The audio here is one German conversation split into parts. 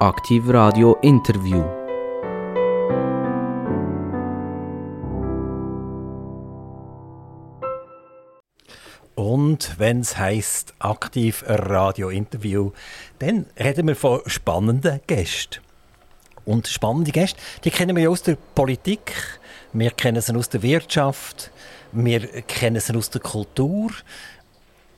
Aktiv Radio Interview. Und wenn es heisst Aktiv Radio Interview, dann reden wir von spannenden Gästen. Und spannende Gäste, die kennen wir ja aus der Politik, wir kennen sie aus der Wirtschaft, wir kennen sie aus der Kultur.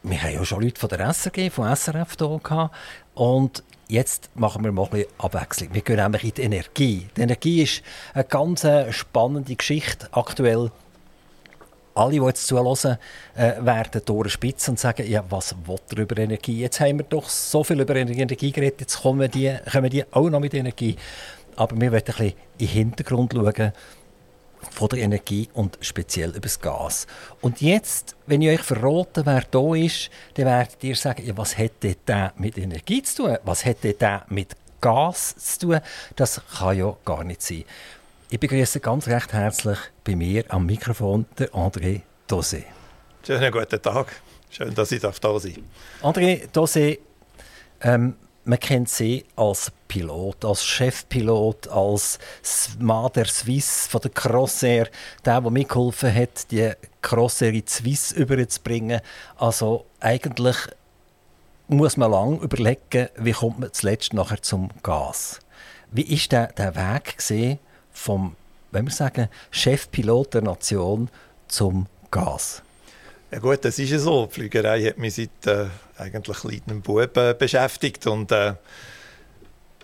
Wir haben ja schon Leute von der SRG, von SRF hier. Und jetzt machen wir mal ein bisschen Abwechslung. Wir gehen nämlich in die Energie. Die Energie ist eine ganz spannende Geschichte aktuell. Alle, die jetzt zuhören, äh, werden durch Spitze und sagen, ja, was will er über Energie? Jetzt haben wir doch so viel über Energie geredet, jetzt kommen die, kommen die auch noch mit Energie. Aber wir wollen ein bisschen in den Hintergrund schauen von der Energie und speziell über das Gas. Und jetzt, wenn ich euch verrate, wer da ist, dann werdet ihr sagen, ja, was hätte der mit Energie zu tun? Was hätte der mit Gas zu tun? Das kann ja gar nicht sein. Ich begrüße ganz recht herzlich bei mir am Mikrofon der André Dosé. Schönen guten Tag. Schön, dass ich da sein darf. André Dosé, ähm, man kennt sie als Pilot, als Chefpilot, als Mann der Swiss von der Crossair, der, der mitgeholfen hat, die Crossair in die Swiss überzubringen. Also eigentlich muss man lange überlegen, wie kommt man zuletzt nachher zum Gas. Wie ist der, der Weg vom, wenn wir sagen, Chefpilot der Nation zum Gas? Ja gut, das ist ja so. Die Flügerei hat mich seit äh, eigentlich kleinem Bub äh, beschäftigt und äh,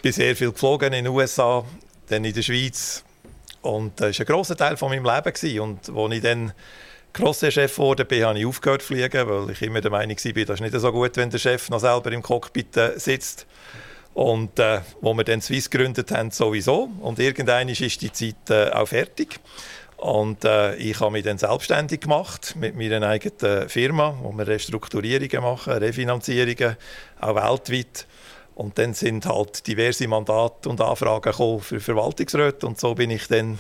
bin sehr viel geflogen in den USA, dann in der Schweiz und das äh, war ein grosser Teil von meinem Leben gewesen. und als ich dann Crossair-Chef wurde, bin, habe ich aufgehört zu fliegen, weil ich immer der Meinung war, das ist nicht so gut, wenn der Chef noch selber im Cockpit äh, sitzt. Und äh, wo wir dann Swiss gegründet haben, sowieso. Und irgendwann ist die Zeit äh, auch fertig. Und äh, ich habe mich dann selbstständig gemacht mit meiner eigenen Firma, wo wir Restrukturierungen machen, Refinanzierungen, auch weltweit. Und dann sind halt diverse Mandate und Anfragen gekommen für Verwaltungsräte und so bin ich dann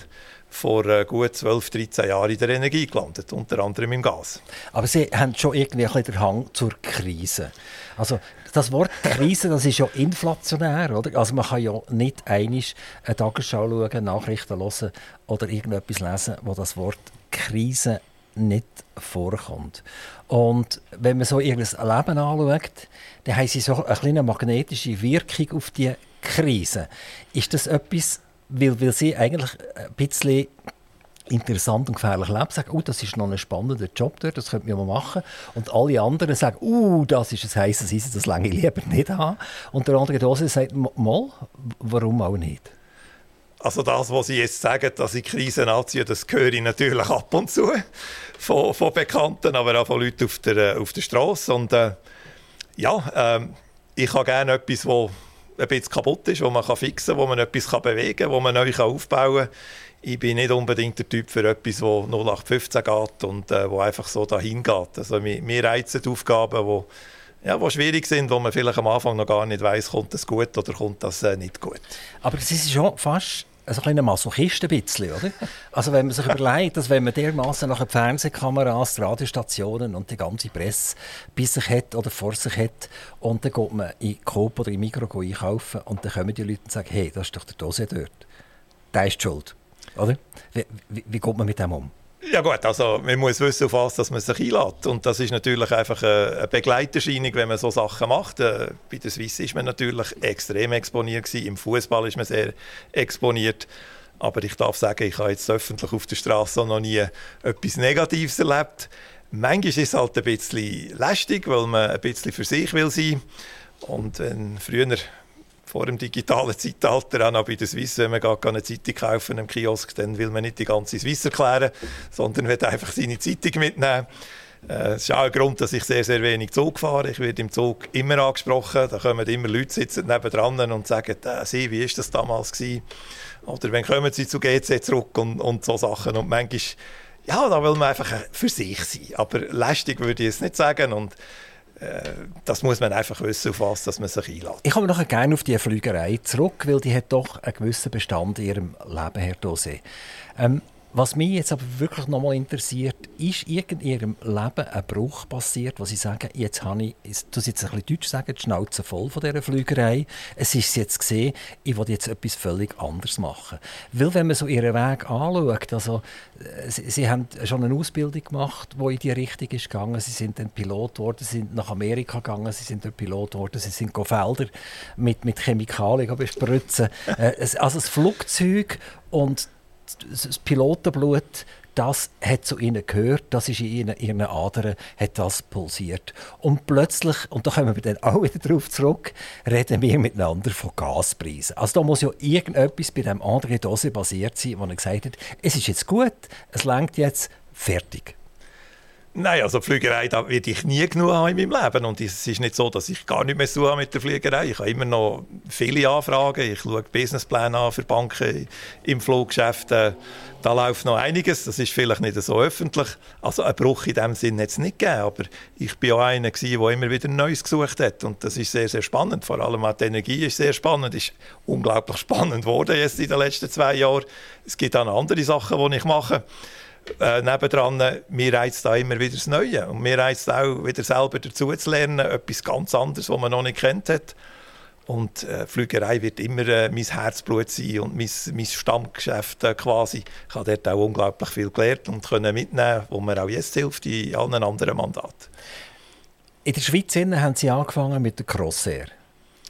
vor äh, gut 12, 13 Jahren in der Energie gelandet, unter anderem im Gas. Aber Sie haben schon irgendwie ein den Hang zur Krise. Also das Wort Krise, das ist ja inflationär, oder? Also man kann ja nicht einig eine Tagesschau schauen, Nachrichten hören oder irgendetwas lesen, wo das Wort Krise nicht vorkommt. Und wenn man so ihr Leben anschaut, dann haben sie so eine kleine magnetische Wirkung auf die Krise. Ist das etwas, weil, weil sie eigentlich ein bisschen interessant und gefährlich leben, sagen, oh, das ist noch ein spannender Job dort, das könnte man mal machen. Und alle anderen sagen, oh, das ist ein heißes Eisen, das lange lieber nicht haben. Und der andere Dose sagt, mal, warum auch nicht? Also das, was Sie jetzt sagen, dass ich Krisen anziehe, das höre ich natürlich ab und zu von, von Bekannten, aber auch von Leuten auf der, auf der Straße. Und äh, ja, äh, ich habe gerne etwas, das ein bisschen kaputt ist, wo man kann fixen kann, wo man etwas kann bewegen kann, wo man neu aufbauen kann. Ich bin nicht unbedingt der Typ für etwas, das 0815 geht und äh, wo einfach so dahin geht. Also mir, reizen die Aufgaben, wo, ja, die schwierig sind, wo man vielleicht am Anfang noch gar nicht weiß, kommt das gut oder kommt das äh, nicht gut. Aber das ist schon fast ein kleiner Masochist ein bisschen, oder? Also wenn man sich überlegt, dass wenn man dermaßen nach Fernsehkameras, die Radiostationen und die ganze Presse bei sich hat oder vor sich hat und dann geht man in Coop oder in Mikro einkaufen und dann kommen die Leute und sagen, hey, das ist doch der Dose dort. Der ist schuld. Oder? Wie, wie, wie geht man mit dem um? Ja gut, also man muss wissen, auf was dass man sich einlädt. Und das ist natürlich einfach eine Begleiterscheinung, wenn man so Sachen macht. Äh, bei der Swiss ist man natürlich extrem exponiert gewesen. Im Fußball ist man sehr exponiert. Aber ich darf sagen, ich habe jetzt öffentlich auf der Straße noch nie etwas Negatives erlebt. Manchmal ist es halt ein bisschen lästig, weil man ein bisschen für sich will sein. Und wenn früher vor dem digitalen Zeitalter, auch noch bei der Swiss, wenn man gar eine Zeitung kaufen im Kiosk, dann will man nicht die ganze Swiss erklären, sondern will einfach seine Zeitung mitnehmen. Äh, das ist auch ein Grund, dass ich sehr, sehr wenig Zug fahre. Ich werde im Zug immer angesprochen. Da kommen immer Leute sitzen nebendran und sagen, äh, Sie, wie war das damals? Gewesen? Oder wenn kommen Sie zu GC zurück und, und so Sachen. Und manchmal, ja, da will man einfach für sich sein. Aber lästig würde ich es nicht sagen. Und äh, das muss man einfach wissen, auf was dass man sich einlädt. Ich komme noch gerne auf die Flügerei zurück, weil die hat doch einen gewissen Bestand in ihrem Leben, Herr Dose. Ähm, Was mich jetzt aber wirklich noch mal interessiert, ist in Ihrem Leben ein Bruch passiert, wo Sie sagen, jetzt habe ich, ich jetzt ein bisschen Deutsch sagen, die Schnauze voll von dieser Flügerei. Es ist jetzt gesehen, ich will jetzt etwas völlig anderes machen. Weil wenn man so Ihren Weg anschaut, also äh, Sie, Sie haben schon eine Ausbildung gemacht, die in die Richtung ist gegangen. Sie sind dann Pilot geworden, Sie sind nach Amerika gegangen, Sie sind dort Pilot geworden, Sie sind Felder mit, mit Chemikalien bespritzen. Äh, also das Flugzeug und das Pilotenblut, das hat zu ihnen gehört, das ist in ihren, ihren Adern, hat das pulsiert. Und plötzlich, und da kommen wir dann auch wieder darauf zurück, reden wir miteinander von Gaspreisen. Also da muss ja irgendetwas bei dem André Dose basiert sein, wo er gesagt hat, es ist jetzt gut, es langt jetzt, fertig. Nein, also Flügerei da werde ich nie genug haben in meinem Leben. Und es ist nicht so, dass ich gar nicht mehr so mit der Flügerei. Ich habe immer noch viele Anfragen. Ich schaue Businesspläne an für Banken im Fluggeschäft. Da läuft noch einiges. Das ist vielleicht nicht so öffentlich. Also einen Bruch in dem Sinn hat es nicht gegeben. Aber ich bin auch einer, der immer wieder Neues gesucht hat. Und das ist sehr, sehr spannend. Vor allem auch die Energie ist sehr spannend. Es ist unglaublich spannend geworden jetzt in den letzten zwei Jahren. Es gibt auch andere Sachen, die ich mache äh, nebendran, mir reizt da immer wieder das Neue. Und mir reizt auch wieder selber dazu zu lernen, etwas ganz anderes, was man noch nicht kennt hat. Und äh, Flügerei wird immer äh, mein Herzblut sein und mein, mein Stammgeschäft äh, quasi. Ich habe dort auch unglaublich viel gelernt und können mitnehmen, wo mir auch jetzt hilft in allen anderen Mandaten. In der Schweiz haben Sie angefangen mit der Crossair.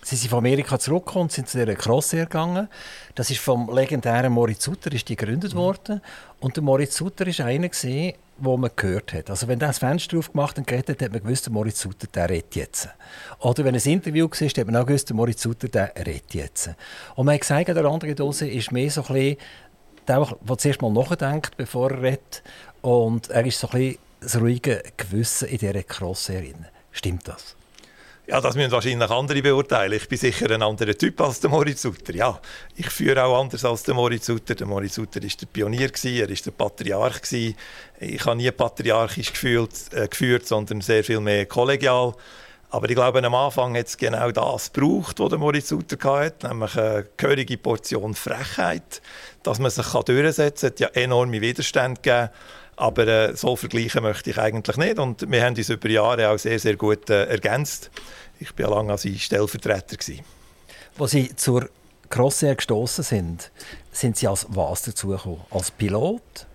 Sie sind von Amerika zurückgekommen und sind zu dieser Crossair gegangen. Das ist vom legendären Moritz Sutter ist die gegründet mhm. worden. Und der Moritz Sutter ist einer gesehen, wo man gehört hat. Also wenn er das Fenster aufgemacht und geredet hat, hat man gewusst, der Moritz Sutter, der redet jetzt. Oder wenn ein Interview war, hat man auch gewusst, der Moritz Sutter, der redet jetzt. Und man hat gesagt, der andere Dose ist mehr so ein bisschen der, der zuerst mal nachdenkt, bevor er redet. Und er ist so ein bisschen das ruhige Gewissen in dieser Crossair. Stimmt das? Ja, das müssen wahrscheinlich andere beurteilen. Ich bin sicher ein anderer Typ als der Moritz Sutter. Ja, ich führe auch anders als der Moritz Sutter. Der Moritz Sutter war der Pionier, er war der Patriarch. Ich habe nie patriarchisch gefühlt, äh, geführt, sondern sehr viel mehr kollegial. Aber ich glaube, am Anfang hat es genau das gebraucht, was der Moritz Sutter hatte, nämlich eine gehörige Portion Frechheit, dass man sich durchsetzen kann. Es hat ja enorme Widerstände gegeben. Aber äh, so vergleichen möchte ich eigentlich nicht. Und wir haben uns über Jahre auch sehr, sehr gut äh, ergänzt. Ich war lange als Stellvertreter. Gewesen. Als Sie zur Crossair gestoßen sind, sind Sie als was dazugekommen? Als Pilot?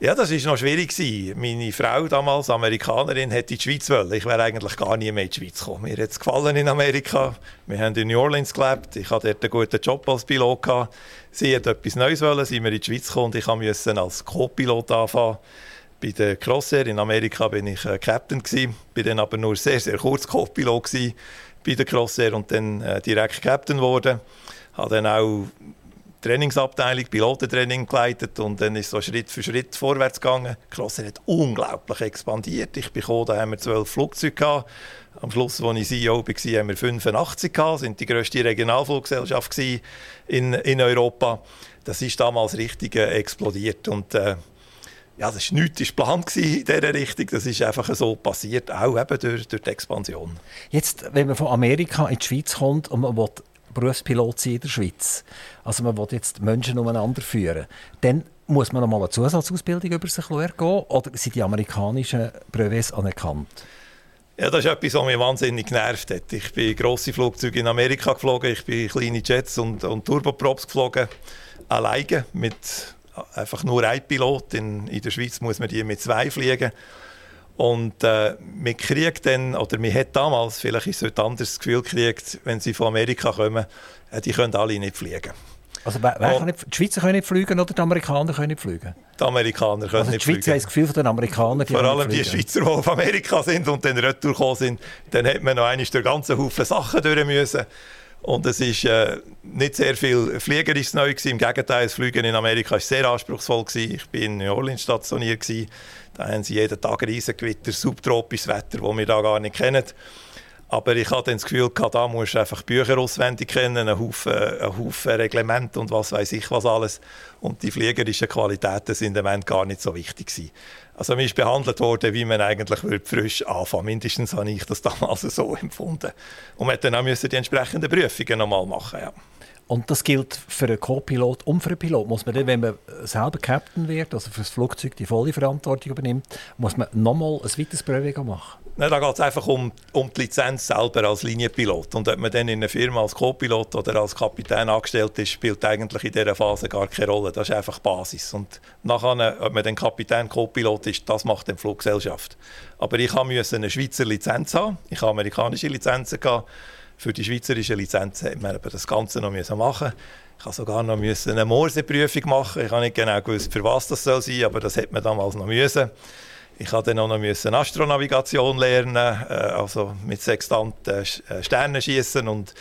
Ja, das war noch schwierig. Meine Frau, damals Amerikanerin, hätte in die Schweiz wollen. Ich wäre eigentlich gar nie mehr in die Schweiz gekommen. Mir hat es gefallen in Amerika. Wir haben in New Orleans gelebt. Ich hatte dort einen guten Job als Pilot. Sie hat etwas Neues wollen, sind wir in die Schweiz gekommen ich musste als Co-Pilot anfangen. Bei der Crossair in Amerika bin ich äh, Captain gewesen, bin dann aber nur sehr sehr kurz Co-Pilot bei der Crossair und dann äh, direkt Captain geworden. Habe dann auch Trainingsabteilung, Pilotentraining geleitet und dann ist so Schritt für Schritt vorwärts gegangen. Die Crossair hat unglaublich expandiert. Ich bin da haben wir zwölf Flugzeuge gehabt. Am Schluss, als ich CEO war, haben wir 85 gehabt. sind die grösste Regionalfluggesellschaft in, in Europa. Das ist damals richtig äh, explodiert und äh, ja, das war nichts geplant in dieser Richtung. Das ist einfach so passiert, auch eben durch, durch die Expansion. Jetzt, wenn man von Amerika in die Schweiz kommt und man will Berufspilot sein in der Schweiz, also man will jetzt Menschen umeinander führen, dann muss man noch mal eine Zusatzausbildung über sich ergehen oder sind die amerikanischen Brevets anerkannt? Ja, das ist etwas, was mich wahnsinnig genervt hat. Ich bin grosse Flugzeuge in Amerika geflogen, ich bin kleine Jets und, und Turboprops geflogen, alleine mit einfach nur ein Pilot. In, in der Schweiz muss man die mit zwei fliegen. Und äh, man kriegt dann, oder man hat damals, vielleicht ist es heute anders, das Gefühl gekriegt, wenn sie von Amerika kommen, äh, die können alle nicht fliegen. Also wer, wer nicht, die Schweizer können nicht fliegen oder die Amerikaner können nicht fliegen? Die Amerikaner können also nicht fliegen. Die Schweizer haben das Gefühl von den Amerikanern, die Vor allem die Schweizer, die auf Amerika sind und dann retour sind, dann hat man noch einmal durch ganzen Haufen Sachen durch müssen. Und es ist äh, nicht sehr viel Fliegerisches neu gewesen. Im Gegenteil, das Fliegen in Amerika war sehr anspruchsvoll. Gewesen. Ich bin in New Orleans stationiert. Gewesen. Da haben sie jeden Tag Riesengewitter, subtropisches Wetter, das wir da gar nicht kennen. Aber ich hatte das Gefühl, da musst du einfach Bücher auswendig kennen, einen Haufen, einen Haufen Reglement und was weiß ich was alles. Und die fliegerischen Qualitäten sind im Moment gar nicht so wichtig gewesen. Also man ist behandelt worden, wie man eigentlich frisch anfangen Mindestens habe ich das damals so empfunden. Und man dann auch die entsprechenden Prüfungen nochmal machen ja. Und das gilt für einen Co-Pilot und für einen Pilot. Muss man dann, wenn man selber Captain wird, also für das Flugzeug die volle Verantwortung übernimmt, muss man nochmal ein weiteres Prüfung machen? Nein, da geht es einfach um, um die Lizenz selber als Linienpilot. Und ob man dann in einer Firma als Co-Pilot oder als Kapitän angestellt ist, spielt eigentlich in dieser Phase gar keine Rolle. Das ist einfach Basis. Und nachher, ob man dann Kapitän, Co-Pilot ist, das macht die Fluggesellschaft. Aber ich musste eine Schweizer Lizenz haben. Ich habe amerikanische Lizenzen gehabt. Für die schweizerische Lizenz musste man das Ganze noch machen. Ich musste sogar noch eine Morseprüfung machen. Ich habe nicht genau gewusst, für was das soll sein, aber das hätte man damals noch müssen. Ich musste dann auch noch Astronavigation lernen, äh, also mit Sextant äh, Sterne schießen und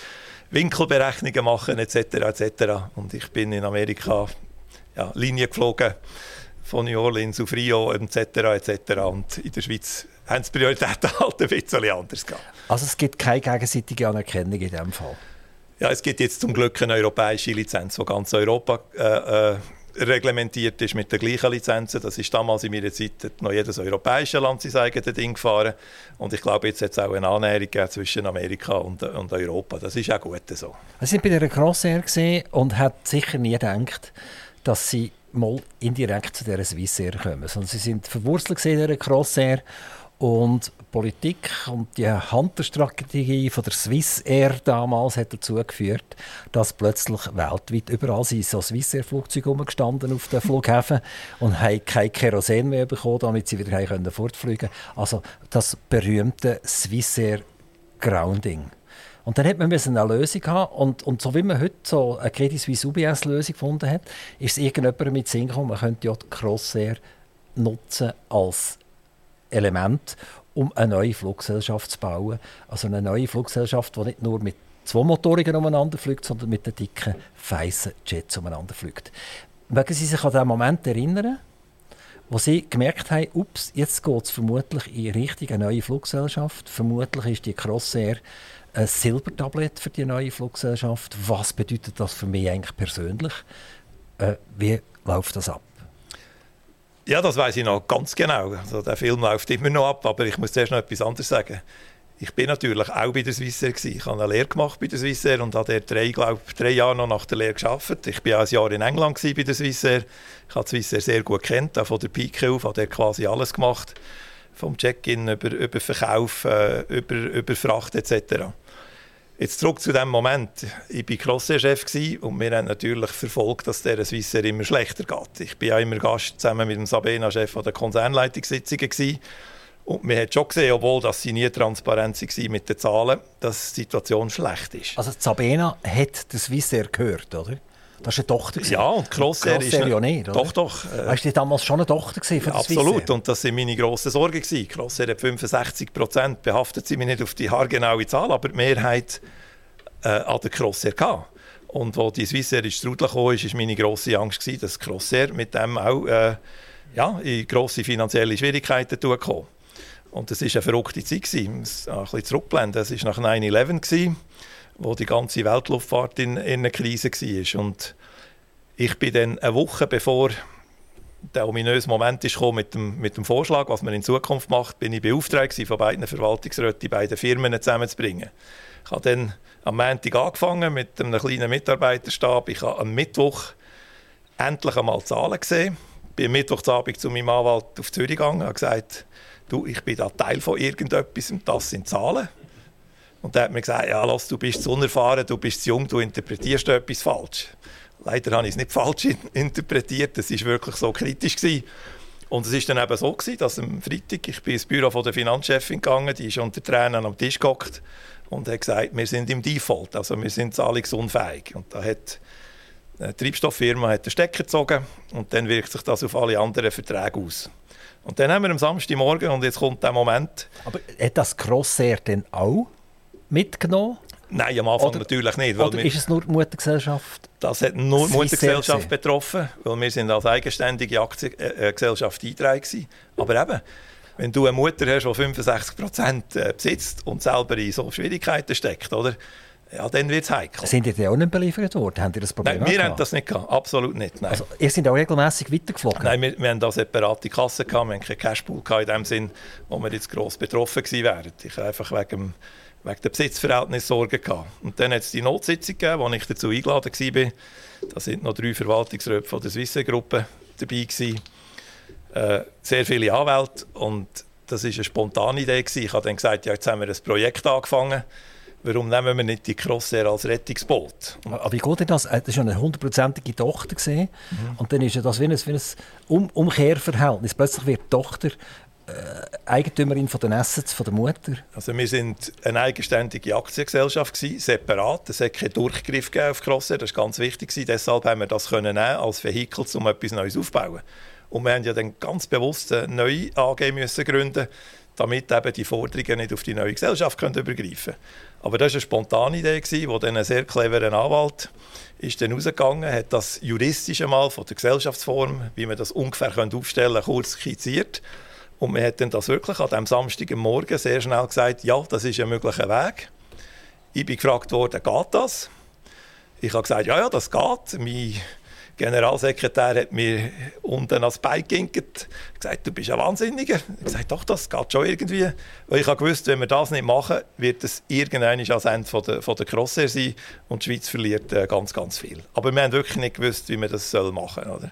Winkelberechnungen machen etc. etc. Und ich bin in Amerika ja, Linie geflogen von New Orleans auf Rio etc. etc. Und in der Schweiz haben die Prioritäten halt ein bisschen anders gehabt. Also es gibt keine gegenseitige Anerkennung in diesem Fall? Ja, es gibt jetzt zum Glück eine europäische Lizenz, die ganz Europa äh, äh, reglementiert ist mit den gleichen Lizenzen. Das ist damals in meiner Zeit noch jedes europäische Land sein eigenes Ding gefahren. Und ich glaube, jetzt hat es auch eine Annäherung zwischen Amerika und, und, Europa. Das ist auch gut so. Sie sind bei der Crossair und hat sicher nie gedacht, dass Sie mal indirekt zu dieser Swissair kommen. Sondern Sie sind verwurzelt in dieser Crossair und Politik und die Hunter-Strategie von der Swissair damals hat dazu geführt, dass plötzlich weltweit überall sind so Swissair-Flugzeuge rumgestanden auf den Flughäfen und haben kein Kerosin mehr bekommen, damit sie wieder können fortfliegen Also das berühmte Swissair Grounding. Und dann hat man eine Lösung haben und, und so wie man heute so eine Credit Suisse UBS-Lösung gefunden hat, ist es irgendjemand mit Sinn gekommen, man könnte ja die Crossair nutzen als Element, um eine neue Fluggesellschaft zu bauen. Also eine neue Fluggesellschaft, die nicht nur mit zwei Motorigen umeinander fliegt, sondern mit den dicken, feissen Jets umeinander fliegt. Mögen Sie sich an den Moment erinnern, wo Sie gemerkt haben, ups, jetzt geht es vermutlich in Richtung eine neue Fluggesellschaft. Vermutlich ist die Crossair ein Silbertablett für die neue Fluggesellschaft. Was bedeutet das für mich eigentlich persönlich? Äh, wie läuft das ab? Ja, das weiß ich noch ganz genau. Also, der Film läuft immer noch ab, aber ich muss zuerst noch etwas anderes sagen. Ich bin natürlich auch bei der Swissair. Ich habe eine Lehre gemacht bei der Swissair und habe dort drei, glaub, drei Jahre noch nach der Lehre gearbeitet. Ich war auch ein Jahr in England bei der Swissair. Ich habe die Swissair sehr gut kennt, auch von der Pike auf, habe dort quasi alles gemacht. Vom Check-in über, über Verkauf, äh, über, über Fracht etc. Jetzt zurück zu dem Moment. Ich war Crossair-Chef und wir haben natürlich verfolgt, dass der Swissair immer schlechter geht. Ich bin ja immer Gast zusammen mit dem Sabena-Chef der Konzernleitungssitzungen. Und man hat schon gesehen, obwohl dass sie nie transparent waren mit den Zahlen, dass die Situation schlecht ist. Also Sabena hat das Swissair gehört, oder? Das war eine Tochter. Ja, und Crossair ist... ja nicht, oder? Doch, doch. Äh, weißt du, damals schon eine Tochter von ja, Absolut, und das waren meine grossen Sorgen. Crossair hat 65 Prozent, behaftet sie mich nicht auf die haargenaue Zahl, aber die Mehrheit äh, an der Crossair gehabt. Und als die Swissair ins Strudel kam, war meine grosse Angst, gewesen, dass Crossair mit dem auch äh, ja, in grosse finanzielle Schwierigkeiten kam. Und das war eine verrückte Zeit. Gewesen. ein bisschen zurückblenden. Das war nach 9-11, wo die ganze Weltluftfahrt in, in einer Krise war. Und ich bin dann eine Woche bevor der ominöse Moment ist mit dem, mit dem Vorschlag, was man in Zukunft macht, bin ich beauftragt von beiden Verwaltungsräten, die beiden Firmen zusammenzubringen. Ich habe dann am Montag angefangen mit einem kleinen Mitarbeiterstab. Ich habe am Mittwoch endlich einmal Zahlen gesehen. Ich bin am Mittwochabend zu meinem Anwalt auf Zürich gegangen und gesagt, du, ich bin da Teil von irgendetwas und das sind Zahlen. Und er hat mir gesagt, ja, lass, du bist zu unerfahren, du bist zu jung, du interpretierst etwas falsch. Leider habe ich es nicht falsch interpretiert, es war wirklich so kritisch. Gewesen. Und es war dann eben so, gewesen, dass am Freitag, ich bin ins Büro von der Finanzchefin gegangen, die ist unter Tränen am Tisch gehockt und hat gesagt, wir sind im Default, also wir sind zahlungsunfähig. Und da hat eine Treibstofffirma hat den Stecker gezogen und dann wirkt sich das auf alle anderen Verträge aus. Und dann haben wir am Samstagmorgen, und jetzt kommt der Moment... Aber hat das Crossair denn auch mitgenommen? Nein, am Anfang oder, natürlich nicht. oder ist es nur die Muttergesellschaft? Das hat nur die Muttergesellschaft betroffen, weil wir sind als eigenständige Aktiengesellschaft eingetragen Aber eben, wenn du eine Mutter hast, die 65 Prozent äh, besitzt und selber in so Schwierigkeiten steckt, oder? Ja, dann wird es heikel. Sind ihr auch nicht beliefert worden? Haben ihr das Problem Nein, wir haben das nicht gehabt. Absolut nicht. Nein. Also, ihr seid auch regelmäßig weitergeflogen? Nein, wir, wir haben da separate Kassen gehabt. Wir haben keinen Cashpool gehabt in dem Sinn, wo wir jetzt gross betroffen gewesen wären. Ich einfach wegen wegen der Besitzverhältnisse Sorgen gehabt. Und dann hat es die Notsitzung gegeben, wo ich dazu eingeladen war. Da sind noch drei Verwaltungsräte von der Swisse-Gruppe dabei gewesen. Äh, sehr viele Anwälte und das war eine spontane Idee. Gewesen. Ich habe dann gesagt, ja, jetzt haben wir ein Projekt angefangen. Warum nehmen wir nicht die Crossair als Rettungsboot? Aber wie geht denn das? Äh, das war ja eine hundertprozentige Tochter. Mhm. Und dann ist ja das wie ein, wie ein um Umkehrverhältnis. Plötzlich wird die Tochter Eigentümerin von den Assets von der Mutter? Also wir sind eine eigenständige Aktiengesellschaft gewesen, separat. Es hat keinen Durchgriff auf Crossair, das war ganz wichtig. Gewesen. Deshalb haben wir das können als Vehikel, um etwas Neues aufzubauen. Und wir haben ja dann ganz bewusst eine neue AG müssen gründen, damit eben die Forderungen nicht auf die neue Gesellschaft können übergreifen können. Aber das war eine spontane Idee, gewesen, wo dann ein sehr cleverer Anwalt ist dann rausgegangen, hat das juristisch einmal von der Gesellschaftsform, wie man das ungefähr aufstellen kann, kurz skizziert und wir hätten das wirklich an diesem Samstagmorgen sehr schnell gesagt, ja, das ist ein möglicher Weg. Ich bin gefragt worden, geht das? Ich habe gesagt, ja, ja, das geht. Mein Generalsekretär hat mir unten ans Bein geginkt, gesagt, du bist ein Wahnsinniger. Ich habe gesagt, doch, das geht schon irgendwie. Weil ich gewusst, wenn wir das nicht machen, wird es irgendwann ans Ende von der, von der Crossair sein und die Schweiz verliert äh, ganz, ganz viel. Aber wir haben wirklich nicht gewusst, wie wir das machen sollen.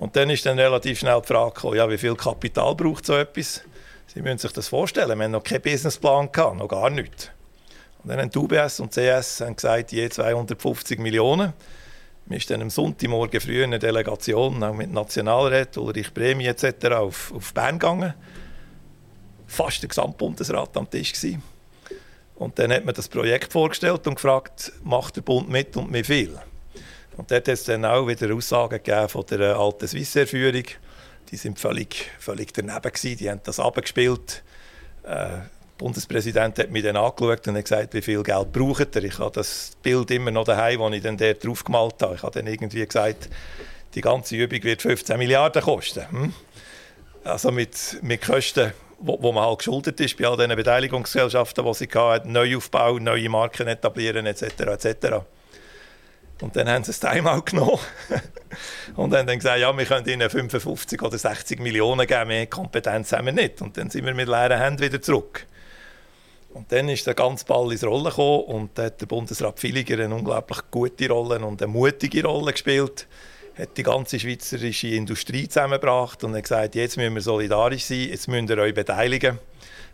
Und dann ist dann relativ schnell die Frage gekommen, ja, wie viel Kapital braucht so etwas? Sie müssen sich das vorstellen, wir haben noch keinen Businessplan gehabt, noch gar nichts. Und dann haben die UBS und CS haben gesagt, je 250 Millionen. Wir sind dann am Sonntagmorgen früh in einer Delegation, auch mit Nationalrat, Ulrich Prämie etc. auf, auf Bern gegangen. Fast der Gesamtbundesrat am Tisch gewesen. Und dann hat man das Projekt vorgestellt und gefragt, macht der Bund mit und wie viel? Und dort hat es dann auch wieder Aussagen von der alten Swissair-Führung. Die sind völlig, völlig daneben gewesen, die haben das abgespielt. Äh, der Bundespräsident hat mich dann angeschaut und hat gesagt, wie viel Geld braucht er. Ich habe das Bild immer noch daheim, das ich dann dort drauf gemalt habe. Ich habe dann irgendwie gesagt, die ganze Übung wird 15 Milliarden kosten. Hm? Also mit, mit Kosten, wo, wo, man halt geschuldet ist bei all diesen Beteiligungsgesellschaften, die sie hatten, Neuaufbau, neue Marken etablieren etc. etc. Und dann haben sie das Timeout genommen und haben dann gesagt, ja, wir können ihnen 55 oder 60 Millionen geben, mehr Kompetenz haben wir nicht. Und dann sind wir mit leeren Händen wieder zurück. Und dann ist der ganze Ball ins Rollen gekommen und da hat der Bundesrat Villiger eine unglaublich gute Rolle und eine mutige Rolle gespielt. Hat die ganze schweizerische Industrie zusammengebracht und hat gesagt, jetzt müssen wir solidarisch sein, jetzt müsst ihr euch beteiligen.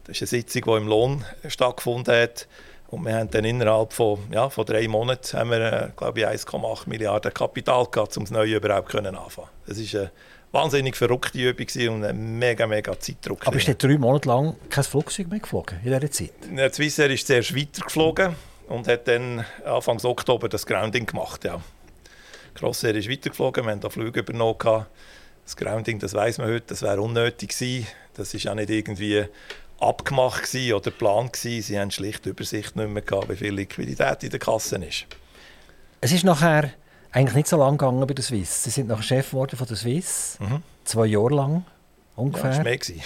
Das ist eine Sitzung, die im Lohn stattgefunden hat. Und wir haben dann innerhalb von, ja, von drei Monaten haben wir, äh, glaube ich, 1,8 Milliarden Kapital gehabt, um das Neue überhaupt können anfangen. Das ist eine wahnsinnig verrückte Übung und ein mega, mega Zeitdruck. Aber ist drei Monate lang kein Flugzeug mehr geflogen in dieser Zeit? Der Swissair ist zuerst weitergeflogen und hat dann Anfang Oktober das Grounding gemacht, ja. Crossair ist weitergeflogen, wir haben da Flüge übernommen. Das Grounding, das weiß man heute, das wäre unnötig gewesen. Das ist auch nicht irgendwie abgemacht gewesen oder geplant gewesen. Sie haben schlicht die Übersicht nicht mehr gehabt, wie viel Liquidität in der Kasse ist. Es ist nachher eigentlich nicht so lange gegangen bei der Swiss. Sie sind nachher Chef geworden von der Swiss, mhm. zwei Jahre lang ungefähr. Ja, das war mehr.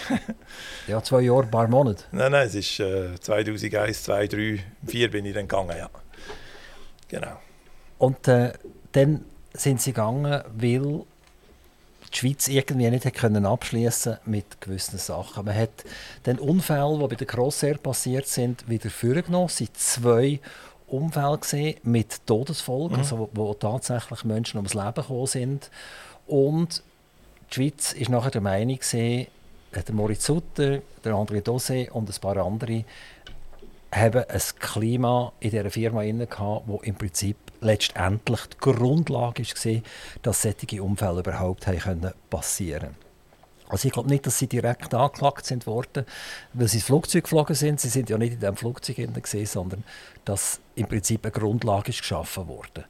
ja, zwei Jahre, ein paar Monate. Nein, nein, es ist äh, 2001, 2003, 2004 bin ich dann gegangen, ja. Genau. Und äh, dann sind sie gegangen, weil die Schweiz irgendwie nicht können abschließen mit gewissen Sachen. Man hat den Unfall, die bei der Crossair passiert sind, wieder vorgenommen. Es waren zwei Unfälle gesehen mit Todesfolgen, mhm. also wo, wo, tatsächlich Menschen ums Leben gekommen sind. Und die Schweiz ist nachher der Meinung gewesen, der Moritz Sutter, der André Dosé und ein paar andere haben ein Klima in dieser Firma gehabt, wo im Prinzip letztendlich die Grundlage war, dass solche Unfälle überhaupt passieren können. Also ich glaube nicht, dass sie direkt angeklagt sind worden, weil sie ins Flugzeug geflogen sind. Sie sind ja nicht in diesem Flugzeug gesehen, sondern dass im Prinzip eine Grundlage ist geschaffen wurde.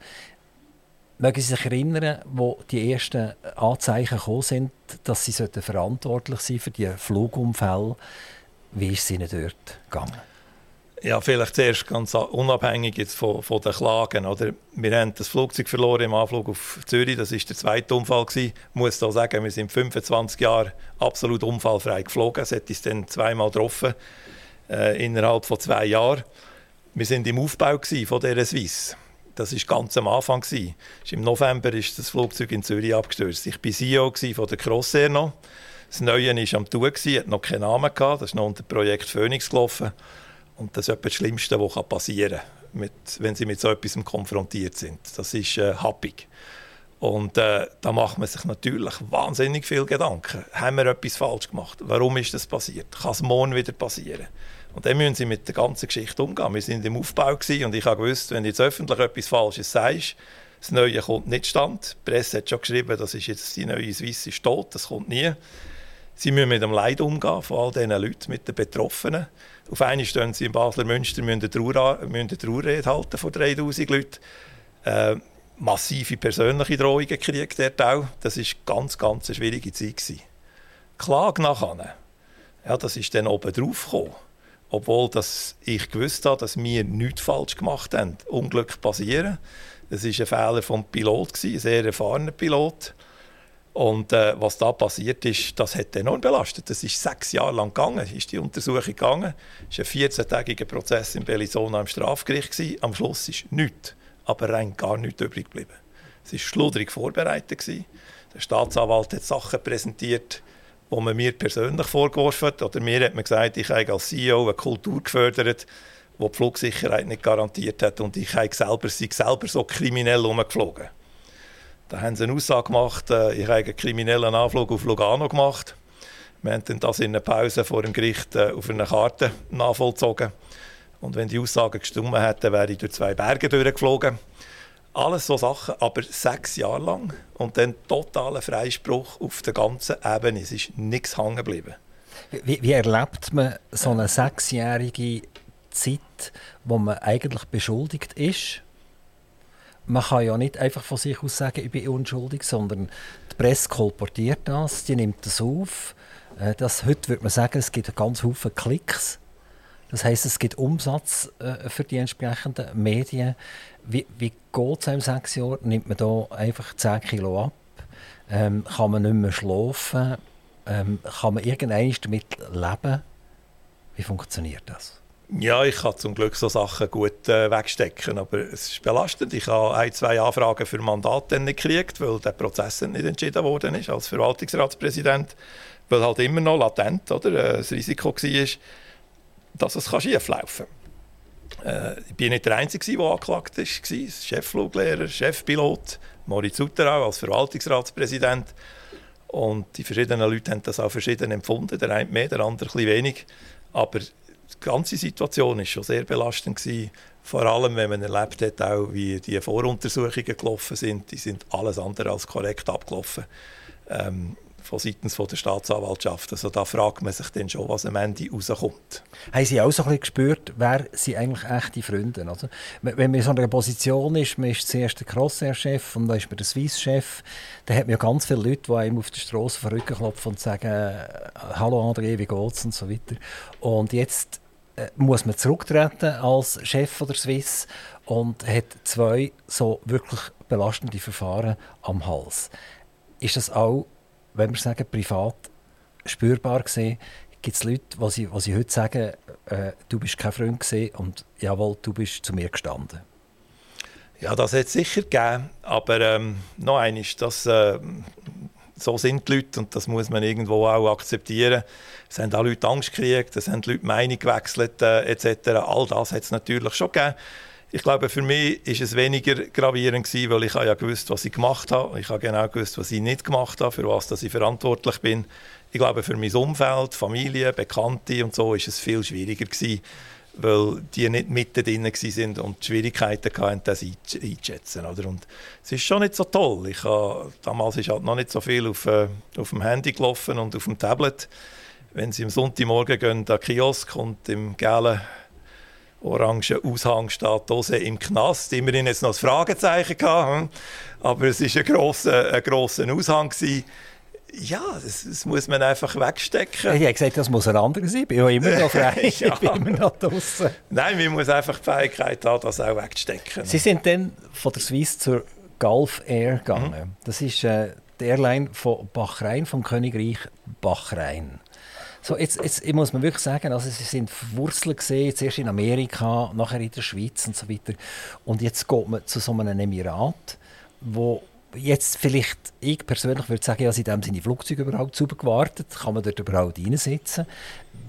Mögen Sie sich erinnern, wo die ersten Anzeichen gekommen sind, dass sie verantwortlich sein für die Flugunfälle? Wie ist es ihnen dort gegangen? Ja, vielleicht zuerst ganz unabhängig jetzt von, von den Klagen. Oder? Wir haben das Flugzeug verloren im Anflug auf Zürich. Das war der zweite Unfall. Ich muss da sagen, wir sind 25 Jahre absolut unfallfrei geflogen. Es hat uns dann zweimal getroffen, äh, innerhalb von zwei Jahren. Wir sind im Aufbau von dieser Swiss. Das war ganz am Anfang. Im November ist das Flugzeug in Zürich abgestürzt. Ich war CEO von der Crossair noch. Das Neue war am Tun, hat noch keinen Namen gehabt. Das ist noch unter Projekt Phoenix gelaufen. Und das ist etwas das Schlimmste, was passieren kann, wenn sie mit so etwas konfrontiert sind. Das ist äh, happig. Und äh, da macht man sich natürlich wahnsinnig viel Gedanken. Haben wir etwas falsch gemacht? Warum ist das passiert? Kann es morgen wieder passieren? Und dann müssen sie mit der ganzen Geschichte umgehen. Wir sind im Aufbau und ich gewusst, wenn jetzt öffentlich etwas Falsches sagst, das Neue kommt nicht stand. Die Presse hat schon geschrieben, das ist jetzt die neue Swiss ist tot, das kommt nie. Sie müssen mit dem Leid umgehen von all diesen Leuten, mit den Betroffenen. Auf einmal stehen sie in Basler Münster, müssen müssen eine Trauerrede halten von 3000 Leuten. Äh, massive persönliche Drohungen gekriegt dort auch. Das war ganz, ganz eine schwierige Zeit. Gewesen. Klage nachher, ja, das ist dann oben drauf gekommen. Obwohl dass ich gewusst habe, dass wir nichts falsch gemacht haben. Unglück passieren. Das war ein Fehler vom Pilot, ein sehr erfahrener Pilot. Und äh, was da passiert ist, das hat enorm belastet. Das ist sechs Jahre lang gegangen, ist die Untersuchung gegangen. Es war ein 14-tägiger Prozess in Bellisona im Strafgericht. Gewesen. Am Schluss ist nichts aber rein gar nichts übrig geblieben. Es war schludrig vorbereitet. Gewesen. Der Staatsanwalt hat Sachen präsentiert, die man mir persönlich vorgeworfen hat. Oder mir hat man gesagt, ich habe als CEO eine Kultur gefördert, die die Flugsicherheit nicht garantiert hat. Und ich habe selber, sei selber so kriminell umgeflogen. Da haben sie eine Aussage gemacht, äh, ich habe einen kriminellen Anflug auf Lugano gemacht. Wir haben das in einer Pause vor dem Gericht äh, auf einer Karte nachvollzogen. Und wenn die Aussagen gestimmt hätten, wäre ich durch zwei Berge durchgeflogen. Alles so Sachen, aber sechs Jahre lang. Und dann totaler Freispruch auf der ganzen Ebene. Es ist nichts hängen geblieben. Wie, wie erlebt man so eine sechsjährige Zeit, wo man eigentlich beschuldigt ist? Man kann ja nicht einfach von sich aus sagen, ich bin unschuldig, sondern die Presse kolportiert das, die nimmt das auf. Äh, das, heute würde man sagen, es gibt ganz viele Klicks das heißt, es gibt Umsatz äh, für die entsprechenden Medien. Wie, wie geht es einem sechs Jahren? Nimmt man da einfach 10 Kilo ab? Ähm, kann man nicht mehr schlafen? Ähm, kann man irgendwann damit leben? Wie funktioniert das? Ja, ich kann zum Glück so Sachen gut äh, wegstecken, aber es ist belastend. Ich habe ein, zwei Anfragen für Mandate nicht gekriegt, weil der Prozess nicht entschieden worden ist als Verwaltungsratspräsident, weil halt immer noch latent oder, äh, das Risiko war, dass es schieflaufen kann. Äh, ich bin nicht der Einzige, der angeklagt war. Cheffluglehrer, Chefpilot, Moritz Utterau als Verwaltungsratspräsident. Und die verschiedenen Leute haben das auch verschieden empfunden. Der eine mehr, der andere ein bisschen wenig. Aber die ganze Situation war schon sehr belastend. Gewesen. Vor allem, wenn man erlebt hat, auch, wie die Voruntersuchungen gelaufen sind. Die sind alles andere als korrekt abgelaufen. Ähm, von seitens der Staatsanwaltschaft. Also da fragt man sich dann schon, was am Ende rauskommt. Haben Sie auch so ein bisschen gespürt, wer sind eigentlich echte Freunde? Also, wenn man in so einer Position ist, man ist zuerst der Crossair-Chef und dann ist man der Swiss-Chef, dann hat man ja ganz viele Leute, die einem auf der Straße auf Rücken klopfen und sagen «Hallo André, wie geht's?» und so weiter. Und jetzt muss man zurücktreten als Chef der Swiss und hat zwei so wirklich belastende Verfahren am Hals. Ist das auch wenn wir sagen, privat spürbar gesehen, gibt es Leute, die sie, sie heute sagen, äh, du bist kein Freund gesehen und jawohl, du bist zu mir gestanden. Ja, das hat es sicher gegeben, aber ähm, noch eines, das, äh, so sind die Leute und das muss man irgendwo auch akzeptieren. Es haben auch Leute Angst gekriegt, es haben Leute Meinung gewechselt äh, etc. All das hat es natürlich schon gegeben. Ich glaube, für mich ist es weniger gravierend gewesen, weil ich ja gewusst, was ich gemacht habe. Ich habe genau gewusst, was ich nicht gemacht habe, für was dass ich verantwortlich bin. Ich glaube, für mein Umfeld, Familie, Bekannte und so ist es viel schwieriger gewesen, weil die nicht mitten drin sind und die Schwierigkeiten hatten, das einzuschätzen. Oder? Und es ist schon nicht so toll. Ich habe, damals ist halt noch nicht so viel auf, äh, auf dem Handy gelaufen und auf dem Tablet. Wenn Sie am Sonntagmorgen gehen, den Kiosk und im gelben orangen Aushang steht Dose im Knast. Immerhin jetzt noch ein Fragezeichen gehabt, hm? aber es war ein grosser, ein grosser Aushang. Gewesen. Ja, das, das, muss man einfach wegstecken. Ich habe gesagt, das muss ein anderer sein. Ich bin ja immer noch frei. ja. Ich bin immer noch draußen. Nein, man muss einfach die Fähigkeit haben, das auch wegzustecken. Sie sind dann von der Swiss zur Gulf Air gegangen. Mhm. Das ist äh, die Airline von Bahrain, vom Königreich Bahrain. So, jetzt, jetzt muss man wirklich sagen, also sie sind verwurzelt gesehen, zuerst in Amerika, nachher in der Schweiz und so weiter. Und jetzt geht man zu so einem Emirat, wo jetzt vielleicht, ich persönlich würde sagen, ja, seitdem sind die Flugzeuge überhaupt sauber gewartet, kann man dort überhaupt reinsitzen.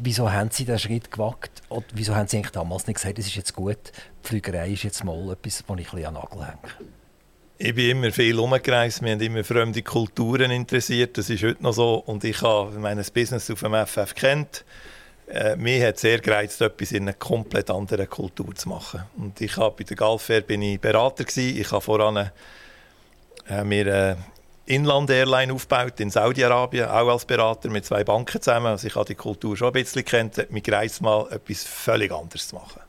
Wieso haben Sie diesen Schritt gewagt? Oder wieso haben Sie eigentlich damals nicht gesagt, es ist jetzt gut, die Flügerei ist jetzt mal etwas, wo ich ein an den Nagel hänge? Ich bin immer viel umgereist, wir haben immer fremde Kulturen interessiert, das ist heute noch so. Und ich habe mein Business auf dem FF kennt. Äh, mich hat sehr gereizt, etwas in einer komplett anderen Kultur zu machen. Und ich habe bei der Galfair bin ich Berater gewesen. Ich habe voran äh, mir eine Inland-Airline aufgebaut in Saudi-Arabien, auch als Berater mit zwei Banken zusammen. Also ich habe die Kultur schon ein bisschen kennt. Mich gereizt mal, etwas völlig anderes zu machen.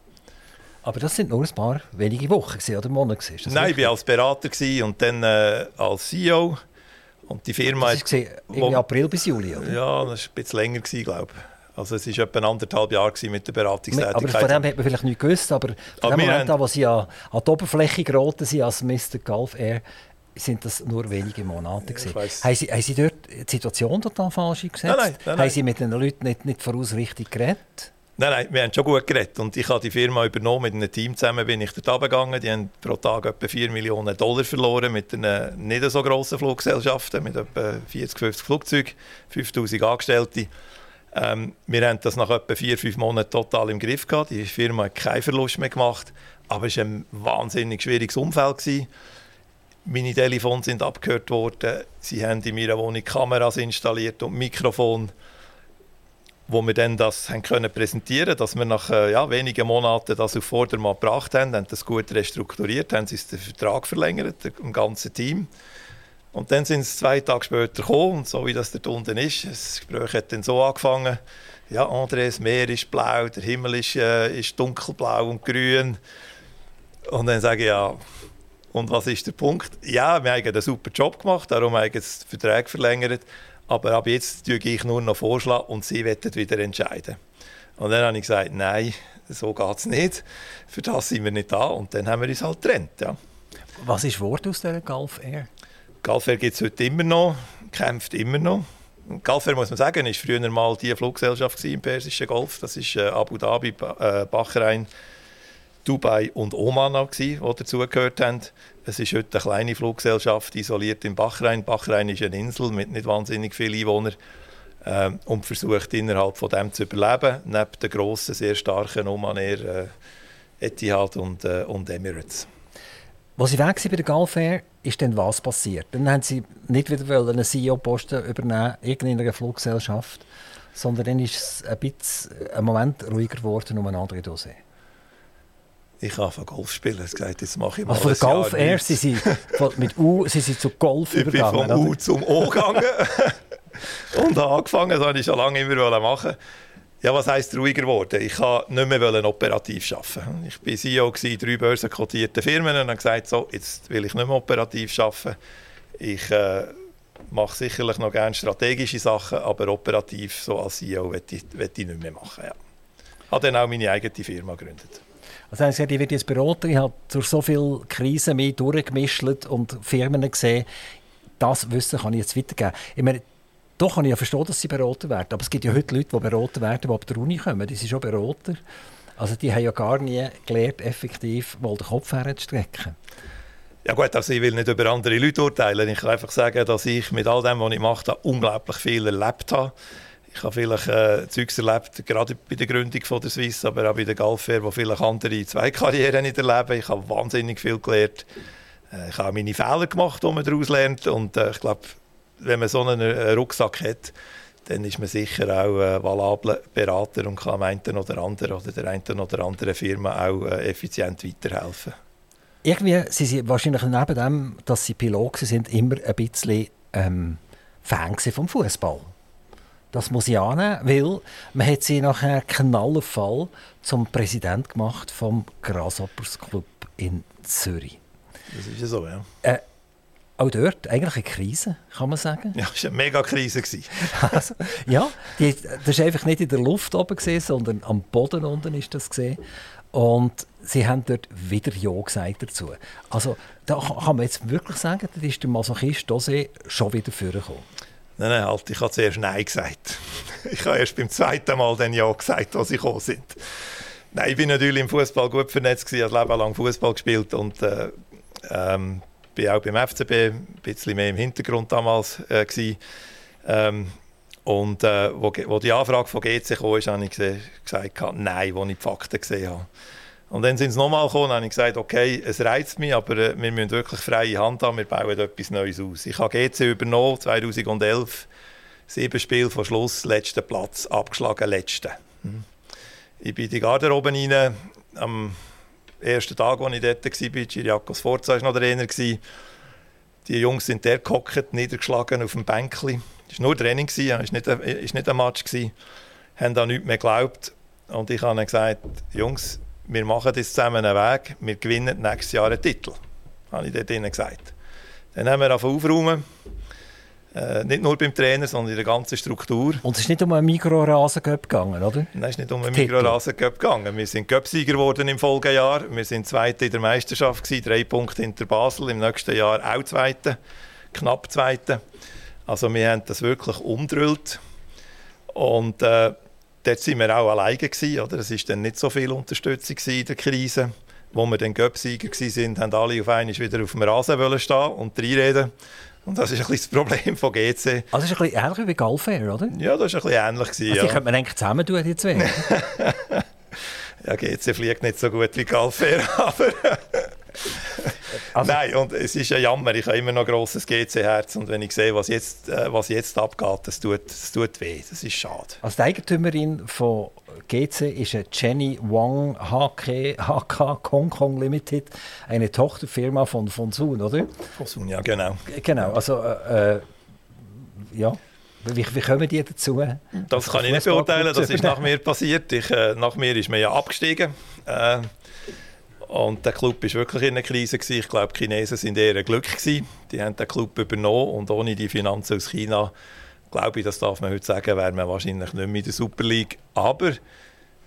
Aber das sind nur ein paar wenige Wochen oder Monate? Nein, richtig? ich war als Berater und dann äh, als CEO. Und die Firma... Das war im April bis Juli, oder? Ja, das war ein bisschen länger, glaube ich. Also es war etwa anderthalb Jahre mit der Beratungstätigkeit. Aber von dem hat man vielleicht nicht gewusst, aber von dem Moment an, wo sie an, an die Oberfläche geraten sind als Mr. Gulf Air, sind das nur wenige Monate gewesen. Haben Sie, haben Sie dort die Situation total falsch eingesetzt? Nein, nein, nein, Haben Sie mit den Leuten nicht, nicht voraus richtig geredet? Nein, nein, wir haben schon gut geredet. Und ich habe die Firma übernommen, mit einem Team zusammen bin ich dort runtergegangen. Die haben pro Tag etwa 4 Millionen Dollar verloren mit einer nicht so grossen Fluggesellschaften, mit etwa 40, 50 Flugzeugen, 5000 Angestellte. Ähm, wir haben das nach etwa vier, fünf Monaten total im Griff gehabt. Die Firma hat keinen Verlust mehr gemacht, aber es war ein wahnsinnig schwieriges Umfeld. Gewesen. Meine Telefone sind abgehört worden. Sie haben in meiner Wohnung Kameras installiert und Mikrofon, wo wir dann das haben können präsentieren, dass wir nach äh, ja, wenigen Monaten das auf Vordermann gebracht haben, haben das gut restrukturiert, haben sie den Vertrag verlängert, im ganzen Team. Und dann sind sie zwei Tage später gekommen, und so wie das dort unten ist, das Gespräch hat dann so angefangen, ja, André, das Meer ist blau, der Himmel ist, äh, ist dunkelblau und grün. Und dann sage ich, ja, und was ist der Punkt? Ja, wir haben einen super Job gemacht, darum haben wir den Vertrag verlängert, aber ab jetzt tue ich nur noch Vorschlag und sie werden wieder entscheiden. Und dann habe ich gesagt, nein, so geht es nicht, für das sind wir nicht da und dann haben wir uns halt getrennt. Ja. Was ist Wort aus der Gulf Air? Galfair gibt es heute immer noch, kämpft immer noch. Galfair, muss man sagen, war früher mal die Fluggesellschaft im Persischen Golf. Das ist äh, Abu Dhabi, äh, Bahrain, Dubai und Oman, die dazugehört haben. Es ist heute eine kleine Fluggesellschaft, isoliert in Bahrain. Bahrain ist eine Insel mit nicht wahnsinnig vielen Einwohnern äh, und versucht innerhalb von dem zu überleben, neben den grossen, sehr starken Oman Air, äh, Etihad und, äh, und Emirates. Als sie weg waren bei der Galfair, ist dann was passiert? Dann haben sie nicht wieder einen CEO-Posten übernehmen, irgendeiner Fluggesellschaft, sondern dann ist es ein bisschen ein Moment ruhiger geworden um eine andere Dose. Ich habe von Golf spielen. gesagt, jetzt mache ich mal also von Golf Air, sie sind mit U, sie sind zu Golf ich übergegangen. Ich bin vom U zum O gegangen und habe angefangen, das wollte ich schon lange immer machen. Ja, was heisst ruhiger geworden? Ich wollte nicht mehr operativ arbeiten. Ich war CEO drei börsenkotierten Firmen und habe gesagt, so, jetzt will ich nicht mehr operativ arbeiten. Ich äh, mache sicherlich noch gerne strategische Sachen, aber operativ so als CEO will ich, will ich nicht mehr machen. Ja. Ich habe dann auch meine eigene Firma gegründet. Also ich werde jetzt Berater, ich habe durch so viele Krisen mehr durchgemischt und Firmen gesehen, das Wissen kann ich jetzt weitergeben. Ich meine, doch kann ich ja verstehen, dass sie beraten werden. Aber es gibt ja heute Leute, die beraten werden, die ab der Uni kommen. Die sind schon Berater. Also die haben ja gar nie gelernt, effektiv mal den Kopf herzustrecken. Ja gut, also ich will nicht über andere Leute urteilen. Ich kann einfach sagen, dass ich mit all dem, was ich mache, unglaublich viel erlebt habe. Ich habe vielleicht äh, Zeugs erlebt, gerade bei der Gründung von der Swiss, aber auch bei der Galfair, wo vielleicht andere zwei Karrieren nicht erleben. Ich habe wahnsinnig viel gelernt. Äh, ich habe auch meine Fehler gemacht, die man daraus lernt. Und äh, ich glaube, wenn man so einen Rucksack hat, dann ist man sicher auch ein valabler Berater und kann am einen oder anderen oder der einen oder anderen Firma auch äh, effizient weiterhelfen. Irgendwie sind Sie wahrscheinlich neben dem, dass Sie Pilot sind, immer ein bisschen ähm, Fan vom Fußball. Das muss ich annehmen, weil man hat sie nachher Knallenfall zum Präsident gemacht vom Grasshoppers Club in Zürich. Das ist ja so, ja. Äh, auch dort eigentlich eine Krise, kann man sagen. Ja, es war eine mega Krise. also, ja, die, das war einfach nicht in der Luft oben, gewesen, sondern am Boden unten ist das gesehen. Und sie haben dort wieder Ja gesagt dazu. Also da kann man jetzt wirklich sagen, da ist der Masochist Dose schon wieder vorgekommen. Nein, nein, halt, ich habe zuerst Nein gesagt. Ich habe erst beim zweiten Mal dann Ja gesagt, als sie gekommen sind. Nein, ich bin natürlich im Fußball gut vernetzt, ich habe Leben lang Fußball gespielt und äh, ähm, war auch beim FCB ein bisschen mehr im Hintergrund damals. Äh, ähm, und äh, wo, wo, die Anfrage von GC kam, habe ich gesagt, nein, als ich die Fakten gesehen habe. Und dann sind sie nochmal gekommen und habe ich gesagt, okay, es reizt mich, aber äh, wir müssen wirklich freie Hand haben, wir bauen etwas Neues aus. Ich habe GC übernommen, 2011, sieben Spiele vor Schluss, letzter Platz, abgeschlagen, letzter. Hm. Ich bin in die Garderobe rein, am ersten Tag, als ich dort war, Giriakos Forza war noch Trainer. Die Jungs sind der gehockt, niedergeschlagen auf dem Bänkchen. Es war nur Training, es war nicht, ein, nicht ein Match. Haben an nichts mehr geglaubt. Und ich habe gesagt, Jungs, wir machen das zusammen einen Weg, wir gewinnen nächstes Jahr einen Titel. Habe ich dort ihnen gesagt. Dann haben wir aufräumen. Äh, nicht nur beim Trainer, sondern in der ganzen Struktur. Und es ist nicht um einen Mikrorasencup gegangen, oder? Nein, es ist nicht um einen Mikrorasencup gegangen. Wir sind Cupsieger geworden im Folgejahr. Wir sind Zweite in der Meisterschaft gewesen, drei Punkte hinter Basel. Im nächsten Jahr auch Zweite, knapp Zweite. Also wir haben das wirklich umdrüllt. Und äh, dort waren wir auch alleine gewesen, oder? Es war dann nicht so viel Unterstützung in der Krise. Wo wir dann Göpsieger waren, haben alle auf einmal wieder auf dem Rasen stehen und reinreden. Und das ist ein bisschen das Problem von GC. Also das ist ein bisschen ähnlich wie Galfair, oder? Ja, das war ein bisschen ähnlich. Gewesen, also ja. könnte man eigentlich zusammen tun, die zwei. ja, GC fliegt nicht so gut wie Galfair, aber... Also, Nein, und es ist ein Jammer. Ich habe immer noch ein grosses GC-Herz. Und wenn ich sehe, was jetzt, äh, was jetzt abgeht, das tut, das tut weh. Das ist schade. Die Eigentümerin von GC ist Jenny Wang HK, HK Hong Kong Limited, eine Tochterfirma von, von Sun, oder? Von Sun, ja, genau. Genau, also äh, äh ja. Wie, wie kommen die dazu? Das kann ich nicht beurteilen, das ist nach mir passiert. Ich, äh, nach mir ist man ja abgestiegen. Äh, und der Club war wirklich in einer Krise. Gewesen. Ich glaube, die Chinesen waren eher glücklich. Die haben den Club übernommen und ohne die Finanzen aus China, glaube ich, das darf man heute sagen, wäre man wahrscheinlich nicht mehr in der Super League. Aber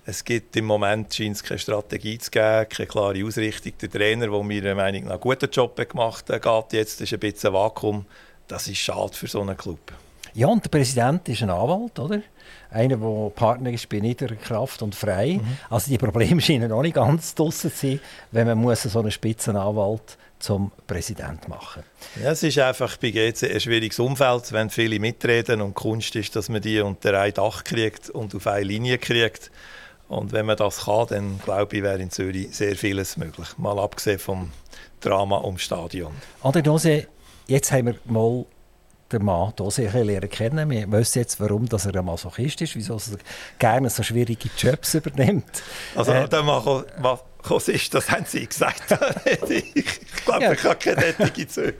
es gibt im Moment scheint es keine Strategie zu geben, keine klare Ausrichtung. Der Trainer, der meiner Meinung nach einen guten Job gemacht hat, geht jetzt, ist ein bisschen ein Vakuum. Das ist schade für so einen Club. Ja, und der Präsident ist ein Anwalt, oder? Einer, der Partner ist bei niederer Kraft und frei. Mhm. Also die Probleme scheinen noch nicht ganz draussen zu sein, wenn man muss so einen Spitzenanwalt zum Präsident machen Ja, es ist einfach bei GC ein schwieriges Umfeld, wenn viele mitreden und Kunst ist, dass man die unter ein Dach kriegt und auf eine Linie kriegt. Und wenn man das kann, dann glaube ich, wäre in Zürich sehr vieles möglich. Mal abgesehen vom Drama ums Stadion. André Dose, jetzt haben wir mal den Mann hier sehr lernen kennen. Wir wissen jetzt, warum dass er ein Masochist ist, wieso er gerne so schwierige Jobs übernimmt. Also äh, der Masochist, das haben Sie gesagt. ich glaube, ja. ich habe keine nötige Züge.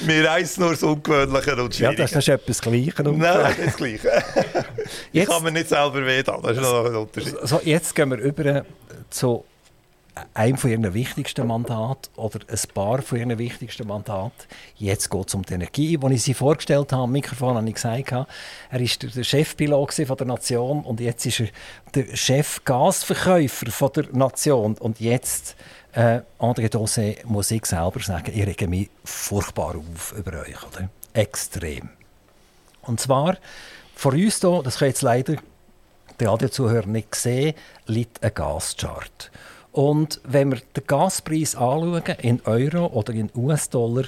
Wir reisen nur das Ungewöhnliche und Schwierige. Ja, das ist etwas Gleiches. Nein, das ist das Gleiche. ich kann mir nicht selber weh das ist noch ein Unterschied. So, jetzt gehen wir über zu einem von ihren wichtigsten Mandaten oder ein paar von ihren wichtigsten Mandaten. Jetzt geht es um die Energie. Als ich sie vorgestellt habe, am Mikrofon habe ich gesagt, er war der Chefpilot der Nation und jetzt ist er der Chef-Gasverkäufer von der Nation. Und jetzt, äh, André Dossé, muss ich selber sagen, ich rege mich furchtbar auf über euch. Oder? Extrem. Und zwar, vor uns hier, das können jetzt leider die Radiozuhörer nicht sehen, liegt ein Gaschart. Und wenn wir den Gaspreis anschauen, in Euro oder in US-Dollar,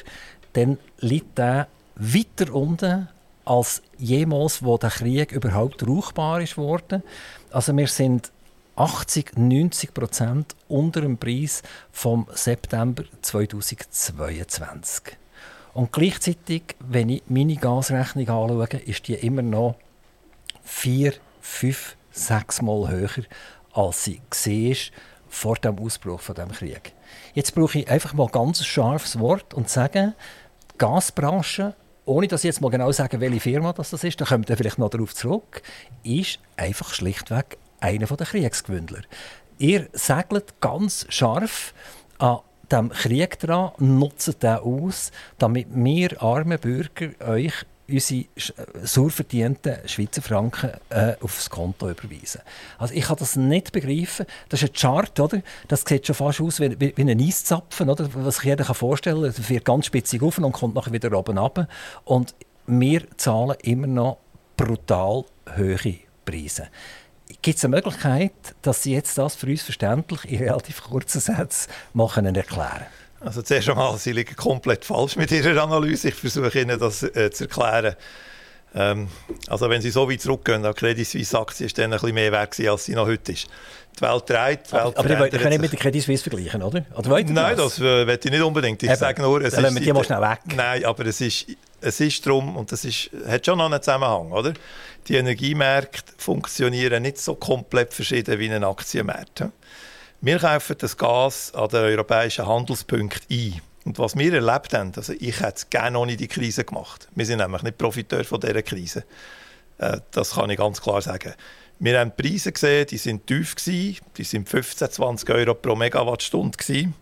dann liegt der weiter unten als jemals, wo der Krieg überhaupt rauchbar ist worden. Also wir sind 80, 90 Prozent unter dem Preis vom September 2022. Und gleichzeitig, wenn ich meine Gasrechnung anschaue, ist die immer noch vier, fünf, sechs Mal höher, als sie war vor dem Ausbruch von dem Krieg. Jetzt brauche ich einfach mal ganz scharfes Wort und sagen, die Gasbranche, ohne dass ich jetzt mal genau sagen, welche Firma das ist, da kommt ihr vielleicht noch darauf zurück, ist einfach schlichtweg einer der Kriegsgewündler. Ihr segelt ganz scharf an dem Krieg dran, nutzt den aus, damit wir armen Bürger euch unsere äh, sauer verdienten Schweizer Franken äh, aufs Konto überweisen. Also ich kann das nicht begreifen. Das ist ein Chart, oder? Das sieht schon fast aus wie, wie, wie ein Eiszapfen, oder? Was sich jeder vorstellen kann. Es wird ganz spitzig auf und kommt nachher wieder oben ab. Und wir zahlen immer noch brutal hohe Preise. Gibt es eine Möglichkeit, dass Sie jetzt das für uns verständlich in relativ kurzen Sätzen machen erklären Also zuerst einmal, Sie liegen komplett falsch mit Ihrer Analyse. Ich versuche Ihnen das äh, zu erklären. Ähm, also wenn Sie so weit zurückgehen, dann Credit Suisse Aktie ist dann ein bisschen mehr wert als sie noch heute ist. Die Welt dreht, die Welt Aber, aber ich kann nicht mit der Credit Suisse vergleichen, oder? oder Nein, das, äh, will ich nicht unbedingt. Ich Eben. sage nur, es dann ist... die mal schnell weg. Nein, aber es ist, es ist darum, und das ist, hat schon noch einen Zusammenhang, oder? Die Energiemärkte funktionieren nicht so komplett verschieden wie ein Aktienmarkt. Wir kaufen das Gas an den europäischen Handelspunkten ein. Und was wir erlebt haben, also ich hätte es gerne ohne die Krise gemacht. Wir sind nämlich nicht Profiteur von dieser Krise. Äh, das kann ich ganz klar sagen. Wir haben die Preise gesehen, die sind tief gewesen, die sind 15, 20 Euro pro Megawattstunde gewesen.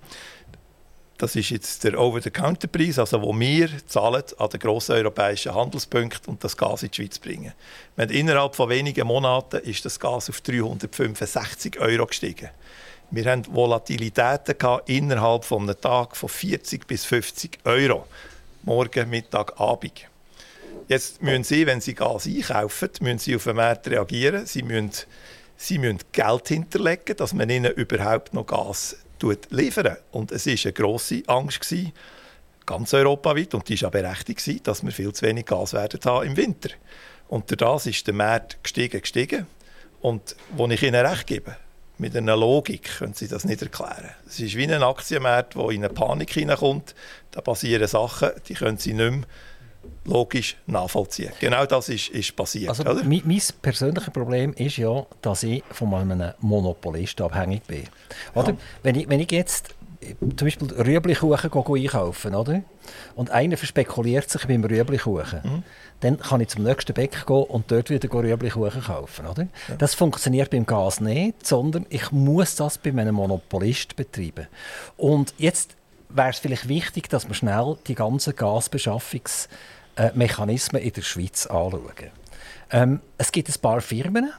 Das ist jetzt der Over-the-Counter-Preis, also wo wir zahlen an den grossen europäischen Handelspunkten und das Gas in die Schweiz bringen. Wir innerhalb von wenigen Monaten ist das Gas auf 365 Euro gestiegen. Wir hatten Volatilitäten innerhalb von einem Tag von 40 bis 50 Euro. Morgen, Mittag, Abend. Jetzt müssen Sie, wenn Sie Gas einkaufen, müssen Sie auf den Markt reagieren. Sie müssen, Sie müssen Geld hinterlegen, dass man Ihnen überhaupt noch Gas liefern Und es war eine grosse Angst, ganz europaweit, und die war auch berechtigt, dass wir viel zu wenig Gas werden haben im Winter. Und durch das ist der Markt gestiegen, gestiegen. Und wo ich Ihnen recht gebe, mit einer Logik können Sie das nicht erklären. Es ist wie ein Aktienmarkt, der in eine Panik hineinkommt. Da passieren Sachen, die können Sie nicht mehr logisch nachvollziehen. Genau das ist, ist passiert. Also, oder? Mein, mein persönliches Problem ist ja, dass ich von einem Monopolist abhängig bin. Oder? Ja. Wenn, ich, wenn ich jetzt zum Beispiel Rüeblikuchen einkaufen, oder? Und einer verspekuliert sich beim Rüeblikuchen. Mhm. Dann kann ich zum nächsten Bäck gehen und dort wieder Rüeblikuchen kaufen, oder? Ja. Das funktioniert beim Gas nicht, sondern ich muss das bei einem Monopolist betreiben. Und jetzt wäre es vielleicht wichtig, dass wir schnell die ganzen Gasbeschaffungsmechanismen in der Schweiz anschauen. Ähm, es gibt ein paar Firmen,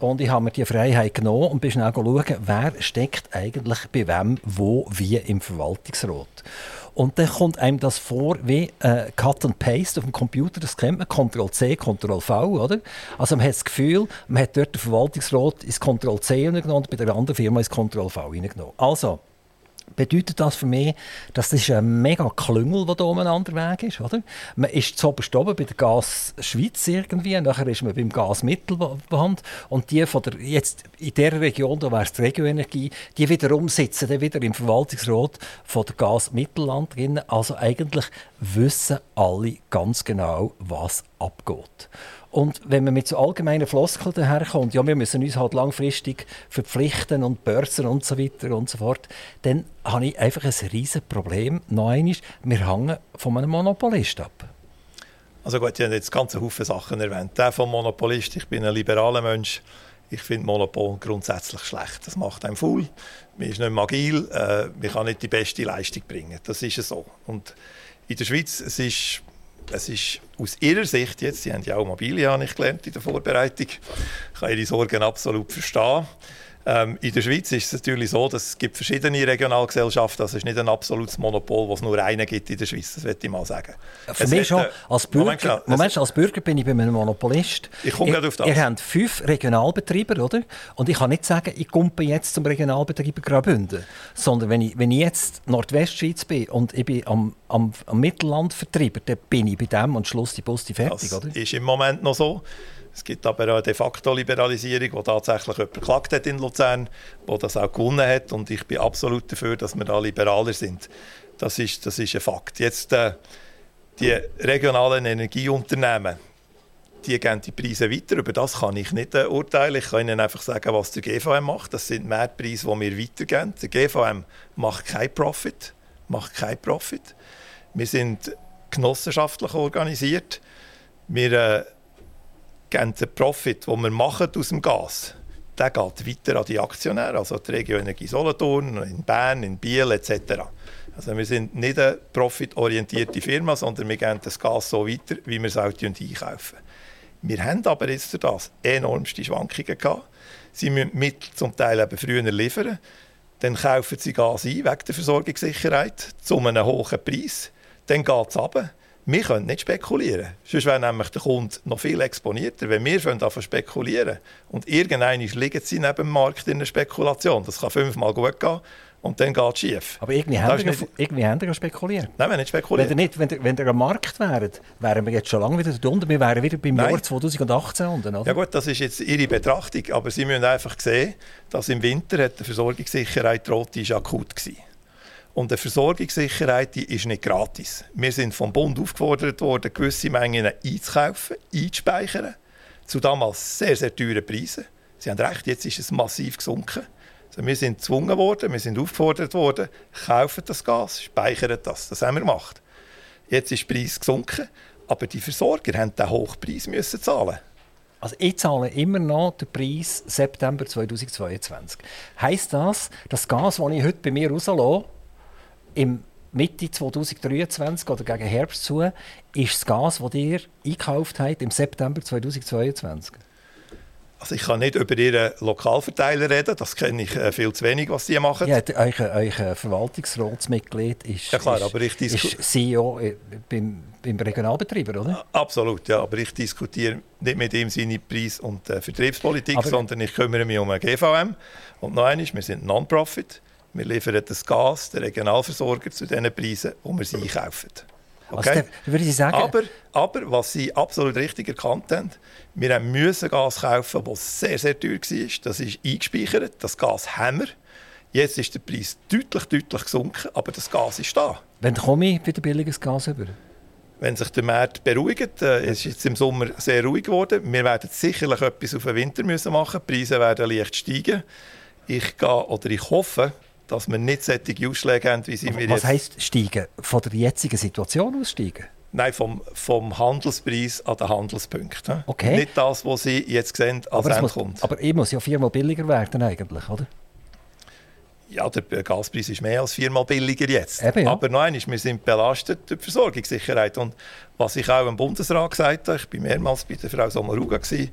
und ich habe mir die Freiheit genommen und bin schnell schauen, wer steckt eigentlich bei wem, wo, wie im Verwaltungsrat. Und dann kommt einem das vor wie äh, Cut and Paste auf dem Computer, das kennt man, Ctrl-C, Ctrl-V, oder? Also man hat das Gefühl, man hat dort den Verwaltungsrat ins Ctrl-C hineingenommen und bei der anderen Firma ins Ctrl-V hineingenommen. Also, bedeutet das für mich, dass das ein mega Klüngel, der hier umeinander Weg ist. Oder? Man ist zuoberst oben bei der Gas Schweiz irgendwie, nachher ist man beim Gas Mittelband und die von der, jetzt in dieser Region, da wäre es die Regioenergie, die wiederum sitzen dann wieder im Verwaltungsrat von der Gas Mittelland drin. Also eigentlich wissen alle ganz genau, was abgeht. Und wenn man mit so allgemeinen Floskeln daherkommt, ja, wir müssen uns halt langfristig verpflichten und Börsen und so weiter und so fort, dann habe ich einfach ein riesiges Problem. Noch einmal, wir hängen von einem Monopolist ab. Also gut, ich habe jetzt ganze Haufen Sachen erwähnt. Der vom Monopolist, ich bin ein liberaler Mensch. Ich finde Monopol grundsätzlich schlecht. Das macht einen faul. Man ist nicht agil. Äh, man kann nicht die beste Leistung bringen. Das ist so. Und in der Schweiz, es ist es ist aus ihrer Sicht jetzt, sie haben ja auch Immobilien, habe ich gelernt in der Vorbereitung, ich kann ihre Sorgen absolut verstehen. Ähm, in der Schweiz ist es natürlich so, dass es gibt verschiedene Regionalgesellschaften. Das ist nicht ein absolutes Monopol, das es nur einen gibt in der Schweiz. Das möchte ich mal sagen. Für mich schon. Als Bürger, Moment, schnell, Moment, als Bürger bin ich bei einem Monopolist. Ich komme gerade auf das. Ihr habt fünf Regionalbetreiber, oder? Und ich kann nicht sagen, ich komme jetzt zum Regionalbetreiber Graubünden. Sondern wenn ich, wenn ich jetzt Nordwestschweiz bin und ich bin am, am, am Mittelland Vertreiber, dann bin ich bei dem und Schluss die Post fertig, das oder? ist im Moment noch so. Es gibt aber eine de facto Liberalisierung, die tatsächlich jemand geklagt hat in Luzern, wo das auch gewonnen hat. Und ich bin absolut dafür, dass wir da liberaler sind. Das ist, das ist ein Fakt. Jetzt äh, die regionalen Energieunternehmen, die geben die Preise weiter. Über das kann ich nicht äh, urteilen. Ich kann Ihnen einfach sagen, was der GVM macht. Das sind Marktpreise, die wir weitergeben. Der GVM macht keinen Profit. Macht keinen Profit. Wir sind genossenschaftlich organisiert. Wir äh, den Profit, den wir machen aus dem Gas, der geht weiter an die Aktionäre, also die Region Energie Solothurn, in Bern, in Biel etc. Also wir sind nicht eine profitorientierte Firma, sondern wir geben das Gas so weiter, wie wir es auch einkaufen. Wir haben aber jetzt durch das enormste Schwankungen gehabt. Sie müssen mit zum Teil eben früher liefern. Dann kaufen sie Gas ein, wegen der Versorgungssicherheit, zu einem hohen Preis. Dann geht es runter. Wir können nicht spekulieren. Sonst wäre nämlich der Kunde noch viel exponierter. Wenn wir davon spekulieren und irgendwann liegen sie neben dem Markt in einer Spekulation, das kann fünfmal gut gehen und dann geht es schief. Aber irgendwie haben, nicht- irgendwie haben wir ja spekuliert. Nein, wir haben nicht Wenn spekuliert. ihr, nicht, wenn, ihr, wenn ihr am Markt wäret, wären wir jetzt schon lange wieder drunter. Wir wären wieder beim Nein. Jahr 2018 unten, oder? Ja gut, das ist jetzt Ihre Betrachtung, aber Sie müssen einfach sehen, dass im Winter hat die Versorgungssicherheit droht, die ist akut gewesen. Und eine Versorgungssicherheit die ist nicht gratis. Wir sind vom Bund aufgefordert worden, gewisse Mengen einzukaufen, einzuspeichern, zu damals sehr, sehr teuren Preisen. Sie haben recht, jetzt ist es massiv gesunken. Also wir sind gezwungen worden, wir sind aufgefordert worden, kaufen das Gas, speichern das. Das haben wir gemacht. Jetzt ist der Preis gesunken, aber die Versorger haben den Hochpreis müssen zahlen. Also ich zahle immer noch den Preis September 2022. Heißt das, das Gas, das ich heute bei mir rauslasse, im Mitte 2023 oder gegen Herbst zu, ist das Gas, das ihr einkauft habt im September 2022? Also ich kann nicht über Ihren Lokalverteiler reden, das kenne ich äh, viel zu wenig, was die machen. Ja, euer, Verwaltungsratsmitglied ist, Ja, klar, aber ich ist CEO äh, beim, beim Regionalbetreiber, oder? Absolut, ja, aber ich diskutiere nicht mit ihm seine Preis- und äh, Vertriebspolitik, Aber- sondern ich kümmere mich um eine GVM. Und noch eines, wir sind Non-Profit, wir liefern das Gas, den Regionalversorger, zu den Preisen, wo wir sie einkaufen. Also, Okay? ich sagen, Aber, aber was Sie absolut richtig erkannt haben, wir müssen Gas kaufen, das sehr, sehr teuer war. Das ist eingespeichert, das Gas haben wir. Jetzt ist der Preis deutlich, deutlich gesunken, aber das Gas ist da. wenn komme ich wieder billiges Gas über? Wenn sich der Markt beruhigt, äh, es ist jetzt im Sommer sehr ruhig geworden, wir werden sicherlich etwas auf den Winter müssen machen, die Preise werden leicht steigen. Ich gehe, oder ich hoffe, dass wir nicht solche Ausschläge haben, wie sie mir Was heisst steigen? Von der jetzigen Situation aus steigen? Nein, vom, vom Handelspreis an den Handelspunkt. Okay. Nicht das, was Sie jetzt sehen als Aber, es muss, Endkunde. aber ich muss ja viermal billiger werden eigentlich, oder? Ja, der Gaspreis ist mehr als viermal billiger jetzt. Eben, ja. Aber einmal, wir sind belastet durch die Versorgungssicherheit. Und was ich auch im Bundesrat gesagt habe, ich war mehrmals bei der Frau Sommaruga, ich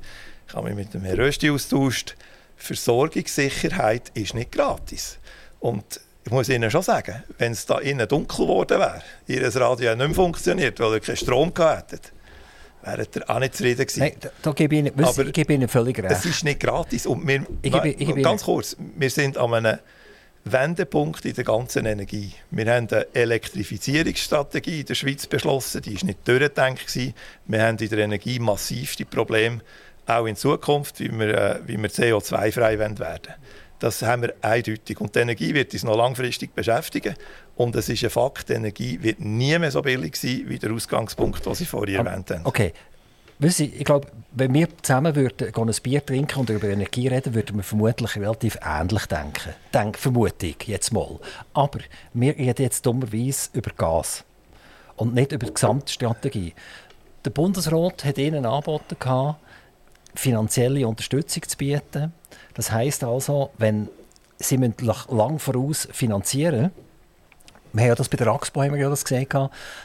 habe mich mit dem Herrn Rösti austauscht, Versorgungssicherheit ist nicht gratis. Und ich muss Ihnen schon sagen, wenn es da innen dunkel geworden wäre, Ihr Radio nicht mehr funktioniert, weil ihr keinen Strom hättet, wäret ihr auch nicht zufrieden gewesen. Nein, da, da gebe ich Ihnen, Aber ich gebe Ihnen völlig recht. Es ist nicht gratis. Und wir, Ich gebe- ich gebe ganz kurz, wir sind an einem Wendepunkt in der ganzen Energie. Wir haben eine Elektrifizierungsstrategie in der Schweiz beschlossen, die ist nicht durchgedacht. gewesen. Wir haben in der Energie massivste Probleme, auch in Zukunft, wie wir, äh, wie wir CO2-frei werden. Das haben wir eindeutig. Und die Energie wird uns noch langfristig beschäftigen. Und es ist ein Fakt, die Energie wird nie mehr so billig sein, wie der Ausgangspunkt, den Sie vorhin erwähnt haben. Okay. Wissen ich glaube, wenn wir zusammen würden, ein Bier trinken und über Energie reden, würden wir vermutlich relativ ähnlich denken. Denk, vermute ich jetzt mal. Aber wir reden jetzt dummerweise über Gas und nicht über die Gesamtstrategie. Der Bundesrat hat Ihnen angeboten, finanzielle Unterstützung zu bieten. Das heißt also, wenn Sie müssen lang voraus finanzieren wir haben ja das bei der AXPO haben wir ja das gesehen,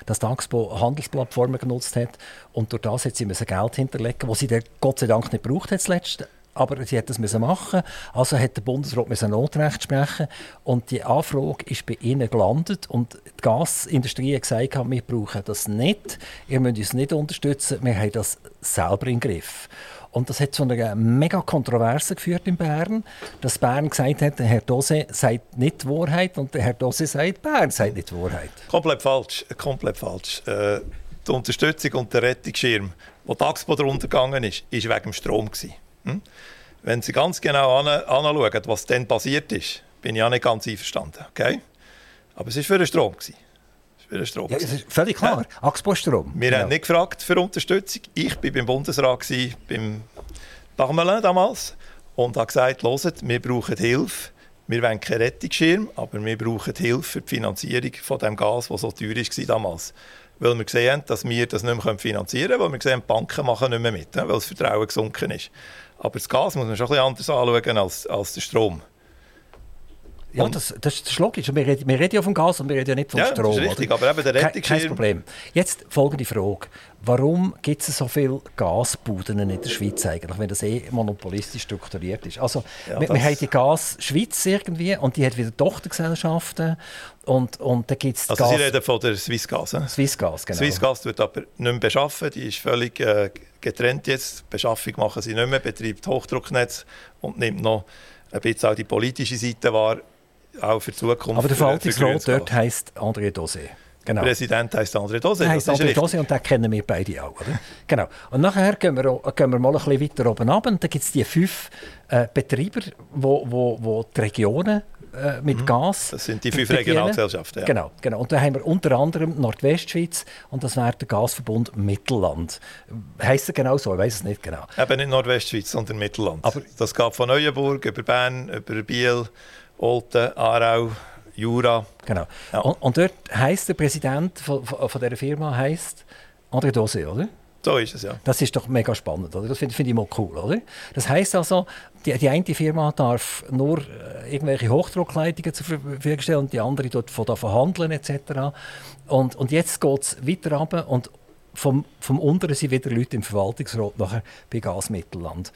dass die AXPO Handelsplattformen genutzt hat und durch das hat sie müssen Geld hinterlegen, das sie dann Gott sei Dank nicht gebraucht hat zuletzt. Aber sie hat das müssen machen. Also hat der Bundesrat müssen Notrecht sprechen und die Anfrage ist bei ihnen gelandet und die Gasindustrie hat gesagt, wir brauchen das nicht, ihr müsst uns nicht unterstützen, wir haben das selber im Griff. Und das hat zu einer mega Kontroverse geführt in Bern, dass Bern gesagt hat, der Herr Dose sagt nicht die Wahrheit und der Herr Dose sagt, Bern sagt nicht die Wahrheit. Komplett falsch. Komplett falsch. Äh, die Unterstützung und der Rettungsschirm, wo die Axpo ist, ist wegen dem Strom. Gewesen. Hm? Wenn Sie ganz genau an, anschauen, was dann passiert ist, bin ich auch nicht ganz einverstanden. Okay? Aber es war für den Strom. Gewesen. Ist. Ja, das ist völlig klar. Ja. Axpo-Strom. Wir Genau. haben nicht gefragt für Unterstützung. Ich war beim Bundesrat, gewesen, beim Parmelin damals, und habe gesagt, hört, wir brauchen Hilfe. Wir wollen keinen Rettungsschirm, aber wir brauchen Hilfe für die Finanzierung von dem Gas, das so teuer war damals. Weil wir gesehen haben, dass wir das nicht mehr finanzieren können, weil wir gesehen haben, die Banken machen nicht mehr mit, weil das Vertrauen gesunken ist. Aber das Gas muss man schon ein bisschen anders anschauen als, als der Strom. Ja, das, das, ist logisch. Wir reden, wir reden ja vom Gas und wir reden ja nicht vom Ja, Strom. das ist richtig, oder? aber eben der Rettungsschirm... Kein Problem. Jetzt folgende Frage. Warum gibt es so viele Gasbuden in der Schweiz eigentlich, wenn das eh monopolistisch strukturiert ist? Also, Ja, wir, wir haben die Gas Schweiz irgendwie und die hat wieder Tochtergesellschaften und, und dann gibt es Also Sie reden von der Swissgas, eh? Swissgas, genau. Swissgas wird aber nicht mehr beschaffen, die ist völlig äh, getrennt jetzt. Beschaffung machen sie nicht mehr, betreibt Hochdrucknetz und nimmt noch ein bisschen auch die politische Seite wahr. Auch für die Zukunft. Aber der Verwaltungsrat dort heisst André Dosé. Genau. Der Präsident heißt André Dosé. Heißt André Dosé und den kennen wir beide auch. Oder? genau. Und nachher gehen wir, gehen wir mal ein bisschen weiter oben ab. Und da gibt es die fünf äh, Betreiber, wo, wo, wo die Regionen äh, mit mhm. Gas. Das sind die fünf Regionalgesellschaften. Ja. Genau, genau. Und da haben wir unter anderem Nordwestschweiz und das wäre der Gasverbund Mittelland. Heißt er genau so? Ich weiß es nicht genau. Eben nicht Nordwestschweiz, sondern Mittelland. Aber das geht von Neuenburg über Bern, über Biel, Olten, Aarau. Jura. Genau. Ja. Und, und, dort heisst der Präsident von, von, von dieser Firma heißt André Dose, oder? So ist es, ja. Das ist doch mega spannend, oder? Das finde find ich mal cool, oder? Das heisst also, die, die eine Firma darf nur äh, irgendwelche Hochdruckleitungen zur Verfügung stellen und die andere dort von da verhandeln etc. Und, und jetzt geht es weiter runter und vom, vom unteren sind wieder Leute im Verwaltungsrat nachher bei Gasmittelland.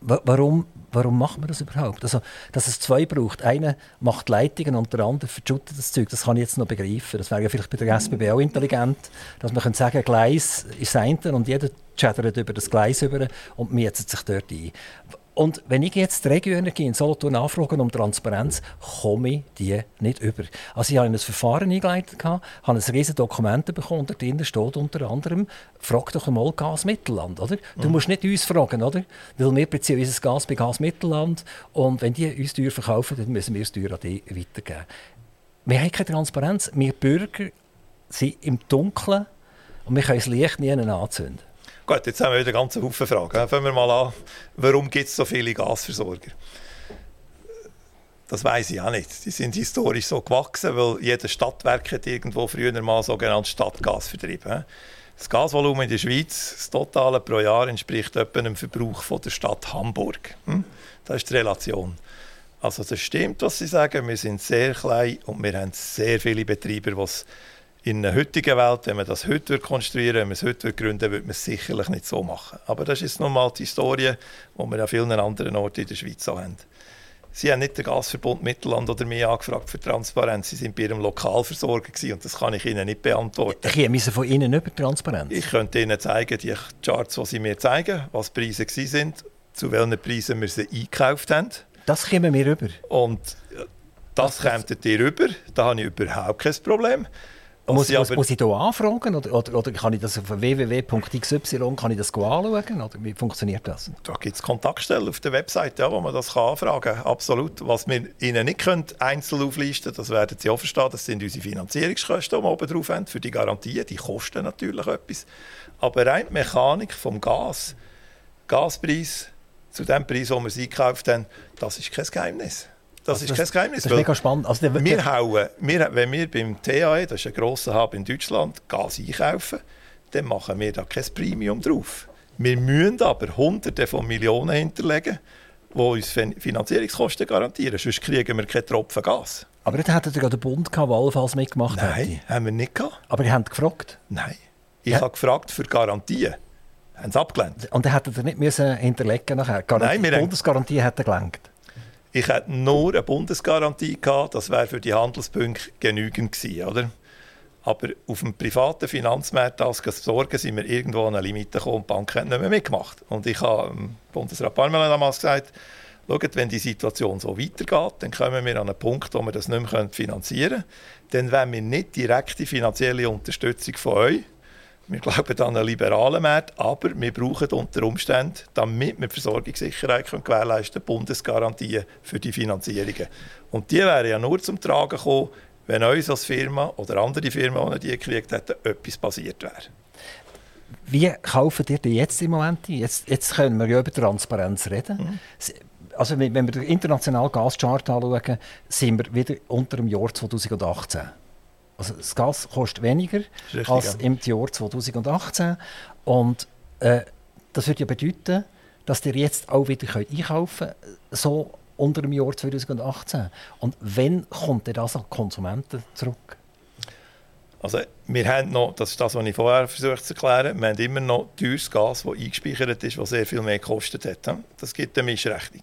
Warum, warum macht man das überhaupt? Also, dass es zwei braucht. Einer macht Leitungen und der andere verschüttet das Zeug. Das kann ich jetzt noch begreifen. Das wäre ja vielleicht bei der SBB auch intelligent, dass man sagen könnte, Gleis ist das und jeder chattert über das Gleis über und mietet sich dort ein. Und wenn ich jetzt die Regioenergie in Solothurn nachfrage um Transparenz, komme ich die nicht über. Also ich habe ein Verfahren eingeleitet, habe ein riesiges Dokument bekommen und drin steht unter anderem, frag doch einmal Gas Mittelland, oder? Du mhm. musst nicht uns fragen, oder? Weil wir beziehen unser Gas bei Gas Mittelland und wenn die uns teuer verkaufen, dann müssen wir es teuer an die weitergeben. Wir haben keine Transparenz. Wir Bürger sind im Dunkeln und wir können das Licht nie anzünden. Gut, jetzt haben wir wieder ganz Haufen Fragen. Fangen wir mal an, warum gibt es so viele Gasversorger? Das weiß ich auch nicht. Die sind historisch so gewachsen, weil jedes Stadtwerk hat irgendwo früher mal sogenanntes Stadtgas vertrieben. Das Gasvolumen in der Schweiz, das totale pro Jahr, entspricht etwa einem Verbrauch von der Stadt Hamburg. Hm? Das ist die Relation. Also das stimmt, was Sie sagen. Wir sind sehr klein und wir haben sehr viele Betreiber, die in der heutigen Welt, wenn man das heute konstruieren würde, wenn man es heute gründen würde, man es sicherlich nicht so machen. Aber das ist nun mal die Historie, die wir an vielen anderen Orten in der Schweiz auch haben. Sie haben nicht den Gasverbund Mittelland oder mich angefragt für Transparenz. Sie waren bei Ihrem Lokalversorger gewesen, und das kann ich Ihnen nicht beantworten. Ich müssen von Ihnen über Transparenz. Ich könnte Ihnen zeigen, die Charts, die Sie mir zeigen, was die Preise sind, zu welchen Preisen wir sie eingekauft haben. Das kommen wir rüber. Und das, das kommt ihr rüber. Da habe ich überhaupt kein Problem. Muss, muss, muss, ich hier anfragen oder, oder, oder, kann ich das auf www.xy kann ich das anschauen? Oder wie funktioniert das? Da gibt es Kontaktstellen auf der Website, ja, wo man das kann anfragen kann. Absolut. Was wir Ihnen nicht können, einzeln auflisten das werden Sie auch verstehen, das sind unsere Finanzierungskosten, die wir oben drauf haben, für die Garantien. Die kosten natürlich etwas. Aber rein die Mechanik vom Gas, Gaspreis zu dem Preis, den wir sie gekauft haben, das ist kein Geheimnis. Das also ist das, kein Geheimnis. Das ist mega spannend. Also der, wir hauen, wir, wenn wir beim TAE, das ist ein grosser Hub in Deutschland, Gas einkaufen, dann machen wir da kein Premium drauf. Wir müssen aber Hunderte von Millionen hinterlegen, die uns Finanzierungskosten garantieren. Sonst kriegen wir keinen Tropfen Gas. Aber jetzt hättet ihr ja den Bund gehabt, der allenfalls mitgemacht Nein, hätte. haben wir nicht gehabt. Aber ihr habt gefragt? Nein. Ich ja. habe gefragt für Garantien. Haben sie abgelehnt. Und dann hättet ihr nicht müssen hinterlegen nachher? Nein, die Bundesgarantie hätte gelenkt. Ich hätte nur eine Bundesgarantie gehabt, das wäre für die Handelspunkte genügend gewesen, oder? Aber auf dem privaten Finanzmarkt als Sorgen sind wir irgendwo an eine Limite gekommen und die Bank hat nicht mehr mitgemacht. Und ich habe Bundesrat Parmelin damals gesagt, schaut, wenn die Situation so weitergeht, dann kommen wir an einen Punkt, wo wir das nicht mehr finanzieren können. Dann wollen wir nicht direkte finanzielle Unterstützung von euch, wir glauben an einen liberalen Markt, aber wir brauchen unter Umständen, damit wir die Versorgungssicherheit können gewährleisten können, Bundesgarantien für die Finanzierungen. Und die wären ja nur zum Tragen gekommen, wenn uns als Firma oder andere Firmen, die die gekriegt hätten, etwas passiert wäre. Wie kaufen ihr denn jetzt im Moment ein? Jetzt, jetzt können wir ja über Transparenz reden. Mhm. Also wenn wir den internationalen Gaschart anschauen, sind wir wieder unter dem Jahr 2018. Also das Gas kostet weniger richtig, als im Jahr 2018. Und äh, das würde ja bedeuten, dass ihr jetzt auch wieder könnt einkaufen könnt, so unter dem Jahr 2018. Und wann kommt ihr das an Konsumenten zurück? Also wir haben noch, das ist das, was ich vorher versucht zu erklären, wir haben immer noch teures Gas, das eingespeichert ist, das sehr viel mehr gekostet hat. Das gibt eine Mischrechnung.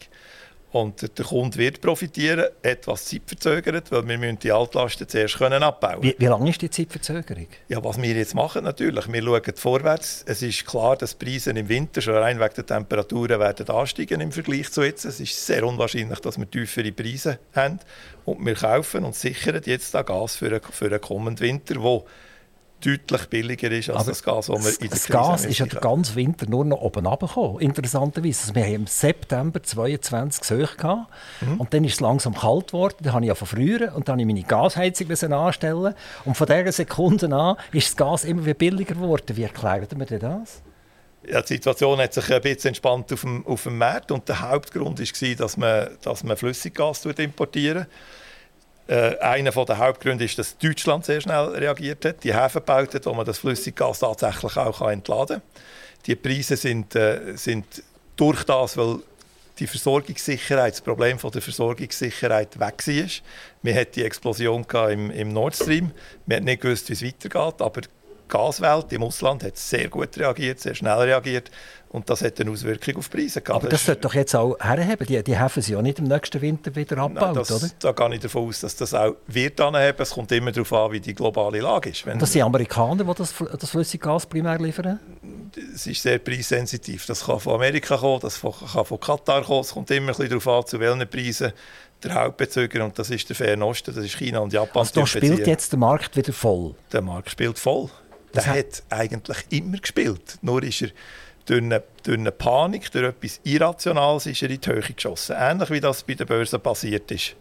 Und der Kunde wird profitieren, etwas Zeit verzögert, weil wir müssen die Altlasten zuerst können abbauen wie, wie lange ist die Zeitverzögerung? Ja, was wir jetzt machen natürlich, wir schauen vorwärts. Es ist klar, dass die Preise im Winter schon rein wegen der Temperaturen werden ansteigen im Vergleich zu jetzt. Es ist sehr unwahrscheinlich, dass wir tiefere Preise haben. Und wir kaufen und sichern jetzt da Gas für einen, für kommenden Winter, wo deutlich billiger ist als Aber das Gas, das wir in der Das Krise Gas ist ja den ganzen Winter nur noch oben runtergekommen. Interessanterweise. Also wir haben im September 22 Söch gehabt. Mhm. Und dann ist es langsam kalt geworden. Dann habe ich ja von früher und dann habe ich meine Gasheizung anstellen. Und von dieser Sekunde an ist das Gas immer wieder billiger geworden. Wie erklärt man denn das? Ja, die Situation hat sich ein bisschen entspannt auf dem, auf dem Markt und der Hauptgrund war, dass man, dass man Flüssiggas importieren äh, einer der Hauptgründe ist, dass Deutschland sehr schnell reagiert hat, die Häfen gebaut hat, wo man das Flüssiggas tatsächlich auch entladen kann. Die Preise sind, äh, sind durch das, weil die Versorgungssicherheit, das Problem von der Versorgungssicherheit weg war. Wir hatten die Explosion im, im Nord Stream. Wir haben nicht gewusst, wie es weitergeht, aber Gaswelt im Ausland hat sehr gut reagiert, sehr schnell reagiert und das hat eine Auswirkung auf die Preise gehabt. Aber das sollte doch jetzt auch herheben. Die, die Häfen sind ja nicht im nächsten Winter wieder abgebaut, Nein, das, oder? Da gehe ich davon aus, dass das auch wird anheben. Es kommt immer darauf an, wie die globale Lage ist. Wenn Das sind Amerikaner, die das, das Flüssiggas primär liefern? es ist sehr preissensitiv. Das kann von Amerika kommen, das kann von Katar kommen. Es kommt immer ein bisschen darauf an, zu welchen Preisen der Hauptbezüger, und das ist der Fernen Osten, das ist China und Japan. Also da spielt jetzt der Markt wieder voll. Der Markt spielt voll. Der Das hat- hat eigentlich immer gespielt. Nur ist er durch eine, durch eine Panik, durch etwas Irrationales, ist er in die Höhe geschossen. Ähnlich wie das bei der Börse passiert ist.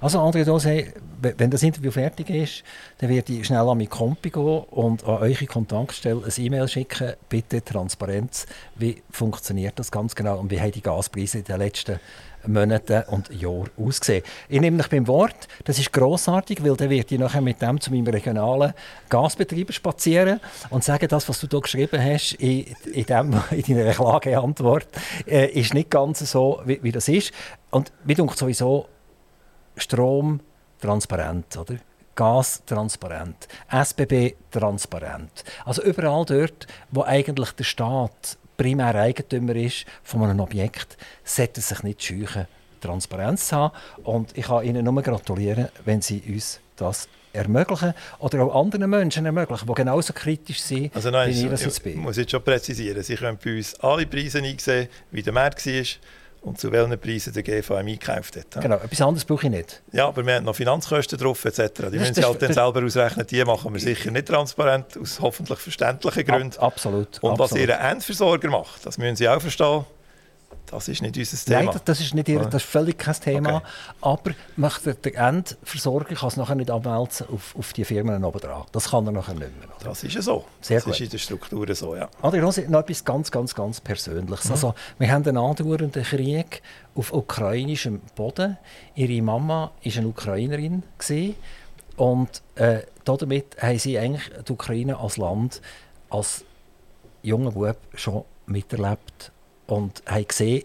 Also André Dose, wenn das Interview fertig ist, dann werde ich schnell an mein Kompi gehen und an eure Kontaktstelle ein E-Mail schicken. Bitte Transparenz. Wie funktioniert das ganz genau und wie haben die Gaspreise in den letzten Monaten und Jahren ausgesehen? Ich nehme mich beim Wort. Das ist grossartig, weil dann werde ich nachher mit dem zu meinem regionalen Gasbetreiber spazieren und sagen, das, was du hier geschrieben hast in, in, dem, in deiner Klageantwort, äh, ist nicht ganz so, wie, wie das ist. Und mir denkt sowieso, Strom transparent, oder? Gas transparent, SBB transparent. Also überall dort, wo eigentlich der Staat primär Eigentümer ist von einem Objekt, sollte er sich nicht scheuchen, Transparenz zu haben. Und ich kann Ihnen nur gratulieren, wenn Sie uns das ermöglichen oder auch anderen Menschen ermöglichen, die genauso kritisch sind, Also nein, wie ich das ich, jetzt ich bin. muss jetzt schon präzisieren. Sie können bei uns alle Preise einsehen, wie der Markt war und zu welchen Preisen der GVM eingekauft hat. Genau, etwas anderes brauche ich nicht. Ja, aber wir haben noch Finanzkosten drauf etc. Die Das- müssen Sie halt dann selber ausrechnen. Die machen wir sicher nicht transparent, aus hoffentlich verständlichen Gründen. Ab, absolut. Und was absolut. Ihr Endversorger macht, das müssen Sie auch verstehen, das ist nicht unser Nein, Thema. das- das ist, nicht ihr, das ist völlig kein Thema. Okay. Aber möchte der Endversorger kann es nachher nicht abwälzen auf, auf die Firmen oben dran. Das kann er nachher nicht mehr. oder? Das ist ja so. Sehr das gut. ist in der Struktur so, ja. Adrian noch etwas ganz, ganz, ganz Persönliches. Mhm. Also, wir haben einen andauernden Krieg auf ukrainischem Boden. Ihre Mama war eine Ukrainerin. Gewesen. Und äh, damit haben sie eigentlich die Ukraine als Land, als junger Bub schon miterlebt und haben gesehen,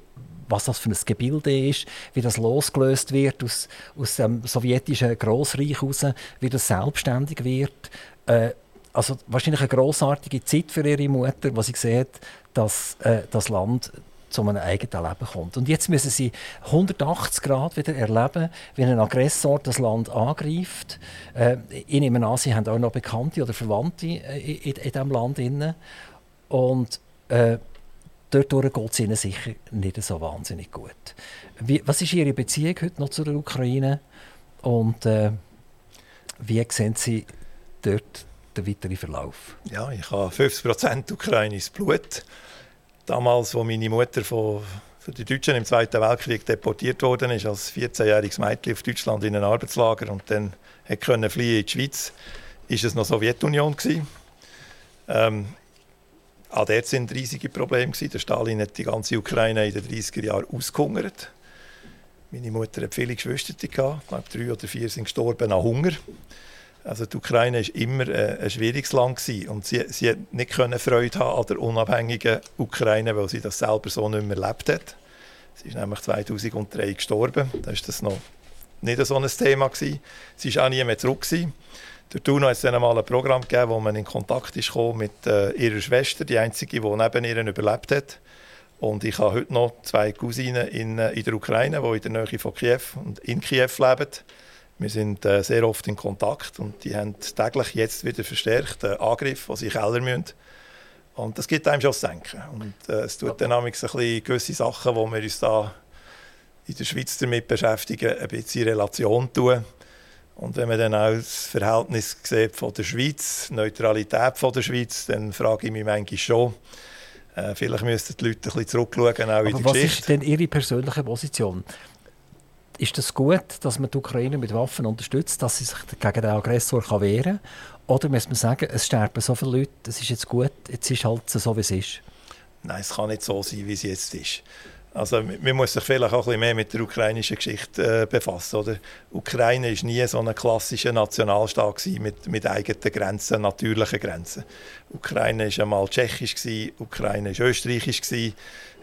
was das für ein Gebilde ist, wie das losgelöst wird aus, aus dem sowjetischen Grossreich heraus, wie das selbstständig wird. Äh, also wahrscheinlich eine grossartige Zeit für ihre Mutter, wo sie sieht, dass äh, das Land zu einem eigenen Leben kommt. Und jetzt müssen sie 180 Grad wieder erleben, wie ein Aggressor das Land angreift. Äh, ich nehme an, sie haben auch noch Bekannte oder Verwandte äh, in, in, in diesem Land. Und äh, dort geht es ihnen sicher nicht so wahnsinnig gut. Wie, was ist Ihre Beziehung heute noch zur Ukraine? Und äh, wie sehen Sie dort den weiteren Verlauf? Ja, ich habe 50% ukrainisches Blut. Damals, als meine Mutter von, von den Deutschen im Zweiten Weltkrieg deportiert ist, als 14-jähriges Mädchen auf Deutschland in ein Arbeitslager und dann können fliehen in die Schweiz, ist es noch Sowjetunion. Ähm, auch dort sind riesige Probleme. Der Stalin hat die ganze Ukraine in den 30er Jahren ausgehungert. Meine Mutter hat viele Geschwister gehabt. Ich glaube, drei oder vier sind gestorben an Hunger. Also die Ukraine war immer äh, ein schwieriges Land und sie, sie hat nicht Freude haben an der unabhängigen Ukraine, weil sie das selber so nicht mehr erlebt hat. Sie ist nämlich 2003 gestorben. Da ist das noch nicht so ein Thema gewesen. Sie ist auch nie mehr zurück gewesen. Durch Tuno hat dann einmal ein Programm gegeben, wo man in Kontakt ist mit äh, ihrer Schwester, die einzige, die neben ihr überlebt hat. Und ich habe heute noch zwei Cousinen in, äh, in der Ukraine, die in der Nähe von Kiew und in Kiew leben. Wir sind äh, sehr oft in Kontakt und die haben täglich jetzt wieder verstärkt einen Angriff, was sie keller müssen. Und das gibt einem schon zu denken. Und äh, es tut dann ein bisschen gewisse Sachen, die wir uns da in der Schweiz damit beschäftigen, ein bisschen in Relation tun. Und wenn man dann auch das Verhältnis sieht von der Schweiz, die Neutralität von der Schweiz, dann frage ich mich manchmal schon, äh, vielleicht müssten die Leute ein bisschen zurückschauen, auch Aber in die was Geschichte. ist denn Ihre persönliche Position? Ist es das gut, dass man die Ukraine mit Waffen unterstützt, dass sie sich gegen den Aggressor kann wehren kann? Oder muss man sagen, es sterben so viele Leute, es ist jetzt gut, jetzt ist halt so, wie es ist? Nein, es kann nicht so sein, wie es jetzt ist. Also, man muss sich vielleicht auch ein bisschen mehr mit der ukrainischen Geschichte äh, befassen. Oder? Ukraine war nie so ein klassischer Nationalstaat mit, mit eigenen Grenzen, natürlichen Grenzen. Ukraine war einmal tschechisch, gewesen, Ukraine war österreichisch,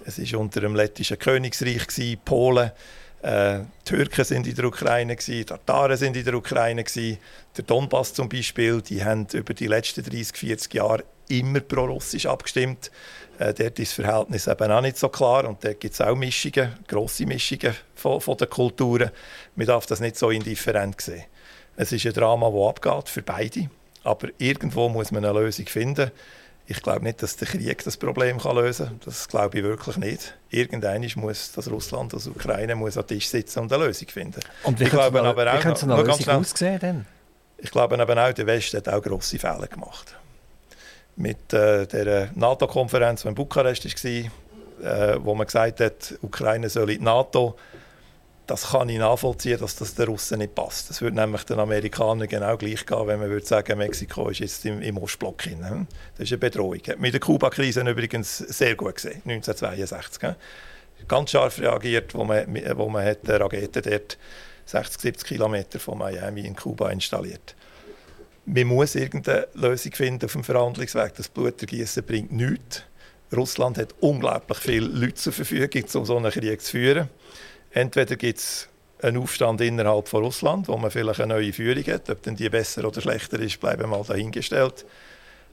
es war unter dem lettischen Königreich, gewesen, Polen. Äh, Türken sind in der Ukraine, gewesen, Tataren sind in der Ukraine. Gewesen. Der Donbass zum Beispiel, die haben über die letzten 30, 40 Jahre immer pro-russisch abgestimmt. Äh, dort ist das Verhältnis eben auch nicht so klar und dort gibt es auch Mischungen, grosse Mischungen von, von den Kulturen. Man darf das nicht so indifferent sehen. Es ist ein Drama, das abgeht für beide, aber irgendwo muss man eine Lösung finden. Ich glaube nicht, dass der Krieg das Problem kann lösen kann. Das glaube ich wirklich nicht. Irgendwann muss das Russland, das Ukraine, muss an den Tisch sitzen und eine Lösung finden. Und wie Ich könnte glaube so eine, aber Lösung aussehen? Denn? Ich glaube eben auch, der Westen hat auch grosse Fehler gemacht. Mit äh, der NATO-Konferenz, die in Bukarest war, äh, wo man gesagt hat, Ukraine soll in die NATO, das kann ich nachvollziehen, dass das den Russen nicht passt. Das würde nämlich den Amerikanern genau gleich gehen, wenn man würde sagen, Mexiko ist jetzt im, im Ostblock hinein. Das ist eine Bedrohung. Hat Mit der Kuba-Krise übrigens sehr gut gesehen, 1962. gell? Ganz scharf reagiert, wo man, wo man hat Raketen dort 60, 70 Kilometer von Miami in Kuba installiert. Man muss irgendeine Lösung finden auf dem Verhandlungsweg. Das Blutergießen bringt nichts. Russland hat unglaublich viele Leute zur Verfügung, um so einen Krieg zu führen. Entweder gibt es einen Aufstand innerhalb von Russland, wo man vielleicht eine neue Führung hat. Ob denn die besser oder schlechter ist, bleiben mal dahingestellt.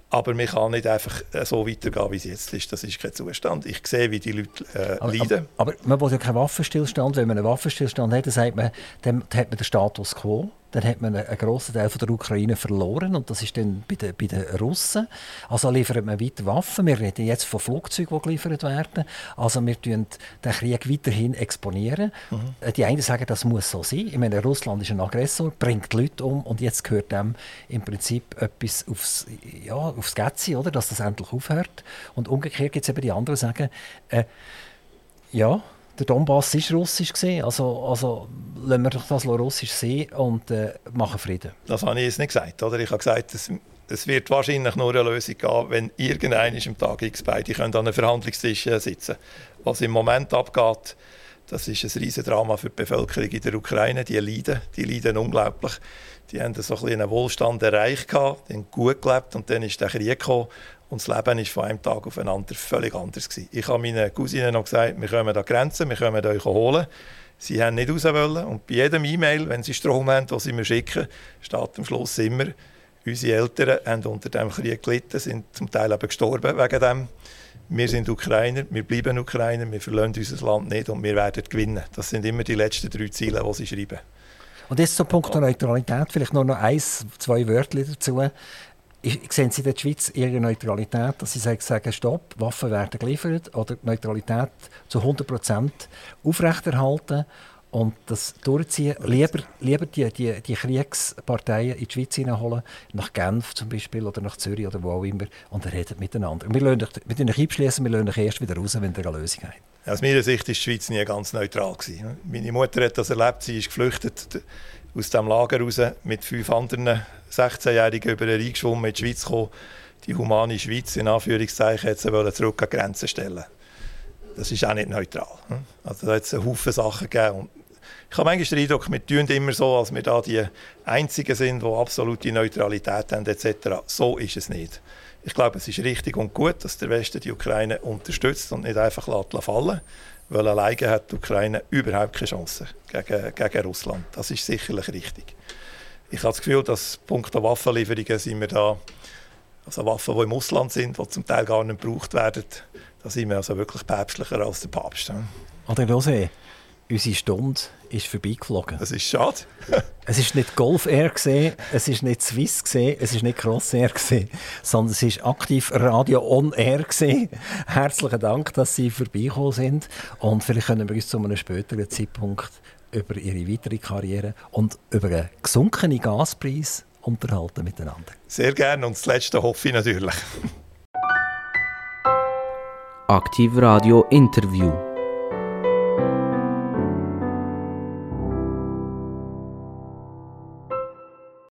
Aber man kann nicht einfach äh, so weitergehen, wie es jetzt ist. Das ist kein Zustand. Ich sehe, wie die Leute äh, Aber, leiden. aber, aber man will ja keinen Waffenstillstand. Wenn man einen Waffenstillstand hat, dann, sagt man, dann hat man den Status quo. Dann hat man einen, grossen Teil von der Ukraine verloren und das ist dann bei den, bei den Russen. Also liefert man weiter Waffen. Wir reden jetzt von Flugzeugen, die geliefert werden. Also wir tun den Krieg weiterhin exponieren. Äh, Die einen sagen, das muss so sein. Ich meine, Russland ist ein Aggressor, bringt Leute um und jetzt gehört dem im Prinzip etwas aufs, ja, aufs Getzi, oder? dass das endlich aufhört. Und umgekehrt gibt es eben die anderen, die sagen, äh, ja, der Donbass war russisch, gewesen, also, also lassen wir doch das russisch sehen und äh, machen Frieden. Das habe ich jetzt nicht gesagt. Oder? Ich habe gesagt, es, es wird wahrscheinlich nur eine Lösung geben, wenn irgendeiner am Tag X beide können an einem Verhandlungstisch äh, sitzen Was im Moment abgeht, das ist ein riesen Drama für die Bevölkerung in der Ukraine. Die leiden, die leiden unglaublich. Die haben so ein einen Wohlstand erreicht, die gut gelebt und dann ist der Krieg gekommen und das Leben ist von einem Tag auf den anderen völlig anders gewesen. Ich habe meinen Cousinen noch gesagt, wir kommen an die Grenzen, wir kommen euch holen. Sie haben nicht raus wollen. Und bei jedem E-Mail, wenn sie Strom haben, das sie mir schicken, steht am Schluss immer, unsere Eltern haben unter dem Krieg gelitten, sind zum Teil eben gestorben wegen dem. Wir sind Ukrainer, wir bleiben Ukrainer, wir verlassen unser Land nicht und wir werden gewinnen. Das sind immer die letzten drei Ziele, die sie schreiben. Und jetzt zum Punkt der Neutralität, vielleicht nur noch eins, zwei Wörter dazu. Sehen Sie in der Schweiz Ihre Neutralität, dass Sie sagen, Stopp, Waffen werden geliefert oder die Neutralität zu 100 Prozent aufrechterhalten und das durchziehen? Lieber, lieber die, die, die Kriegsparteien in die Schweiz hineinholen, nach Genf zum Beispiel oder nach Zürich oder wo auch immer und redet miteinander. Und wir lassen euch- euch einschließen, wir lassen euch erst wieder raus, wenn ihr eine Lösung habt. Aus meiner Sicht war die Schweiz nie ganz neutral. Gewesen. Meine Mutter hat das erlebt, sie ist geflüchtet aus dem Lager raus, mit fünf anderen 16-Jährigen über den Rhein geschwommen, in die Schweiz gekommen. Die humane Schweiz, in Anführungszeichen, wollen zurück an die Grenzen stellen. Das ist auch nicht neutral. hm? Also da hat es einen Haufen Sachen gegeben. Ich habe manchmal den Eindruck, wir tun immer so, als wir da die Einzigen sind, die absolute Neutralität haben etc. So ist es nicht. Ich glaube, es ist richtig und gut, dass der Westen die Ukraine unterstützt und nicht einfach lässt fallen weil alleine hat die Ukraine überhaupt keine Chance gegen, gegen Russland. Das ist sicherlich richtig. Ich habe das Gefühl, dass punkto Waffenlieferungen sind wir da Also Waffen, die im Ausland sind, die zum Teil gar nicht gebraucht werden. Da sind wir also wirklich päpstlicher als der Papst. Oder José, unsere Stunde ist vorbeigeflogen. Das ist schade. es ist nicht Golf Air gesehen, es ist nicht Swiss gesehen, es ist nicht Cross Air gesehen, sondern es ist aktiv Radio On Air gesehen. Herzlichen Dank, dass Sie vorbeigekommen sind und vielleicht können wir uns zu einem späteren Zeitpunkt über Ihre weitere Karriere und über einen gesunkenen Gaspreis unterhalten miteinander. Sehr gerne und das Letzte hoffe ich natürlich. Aktiv Radio Interview.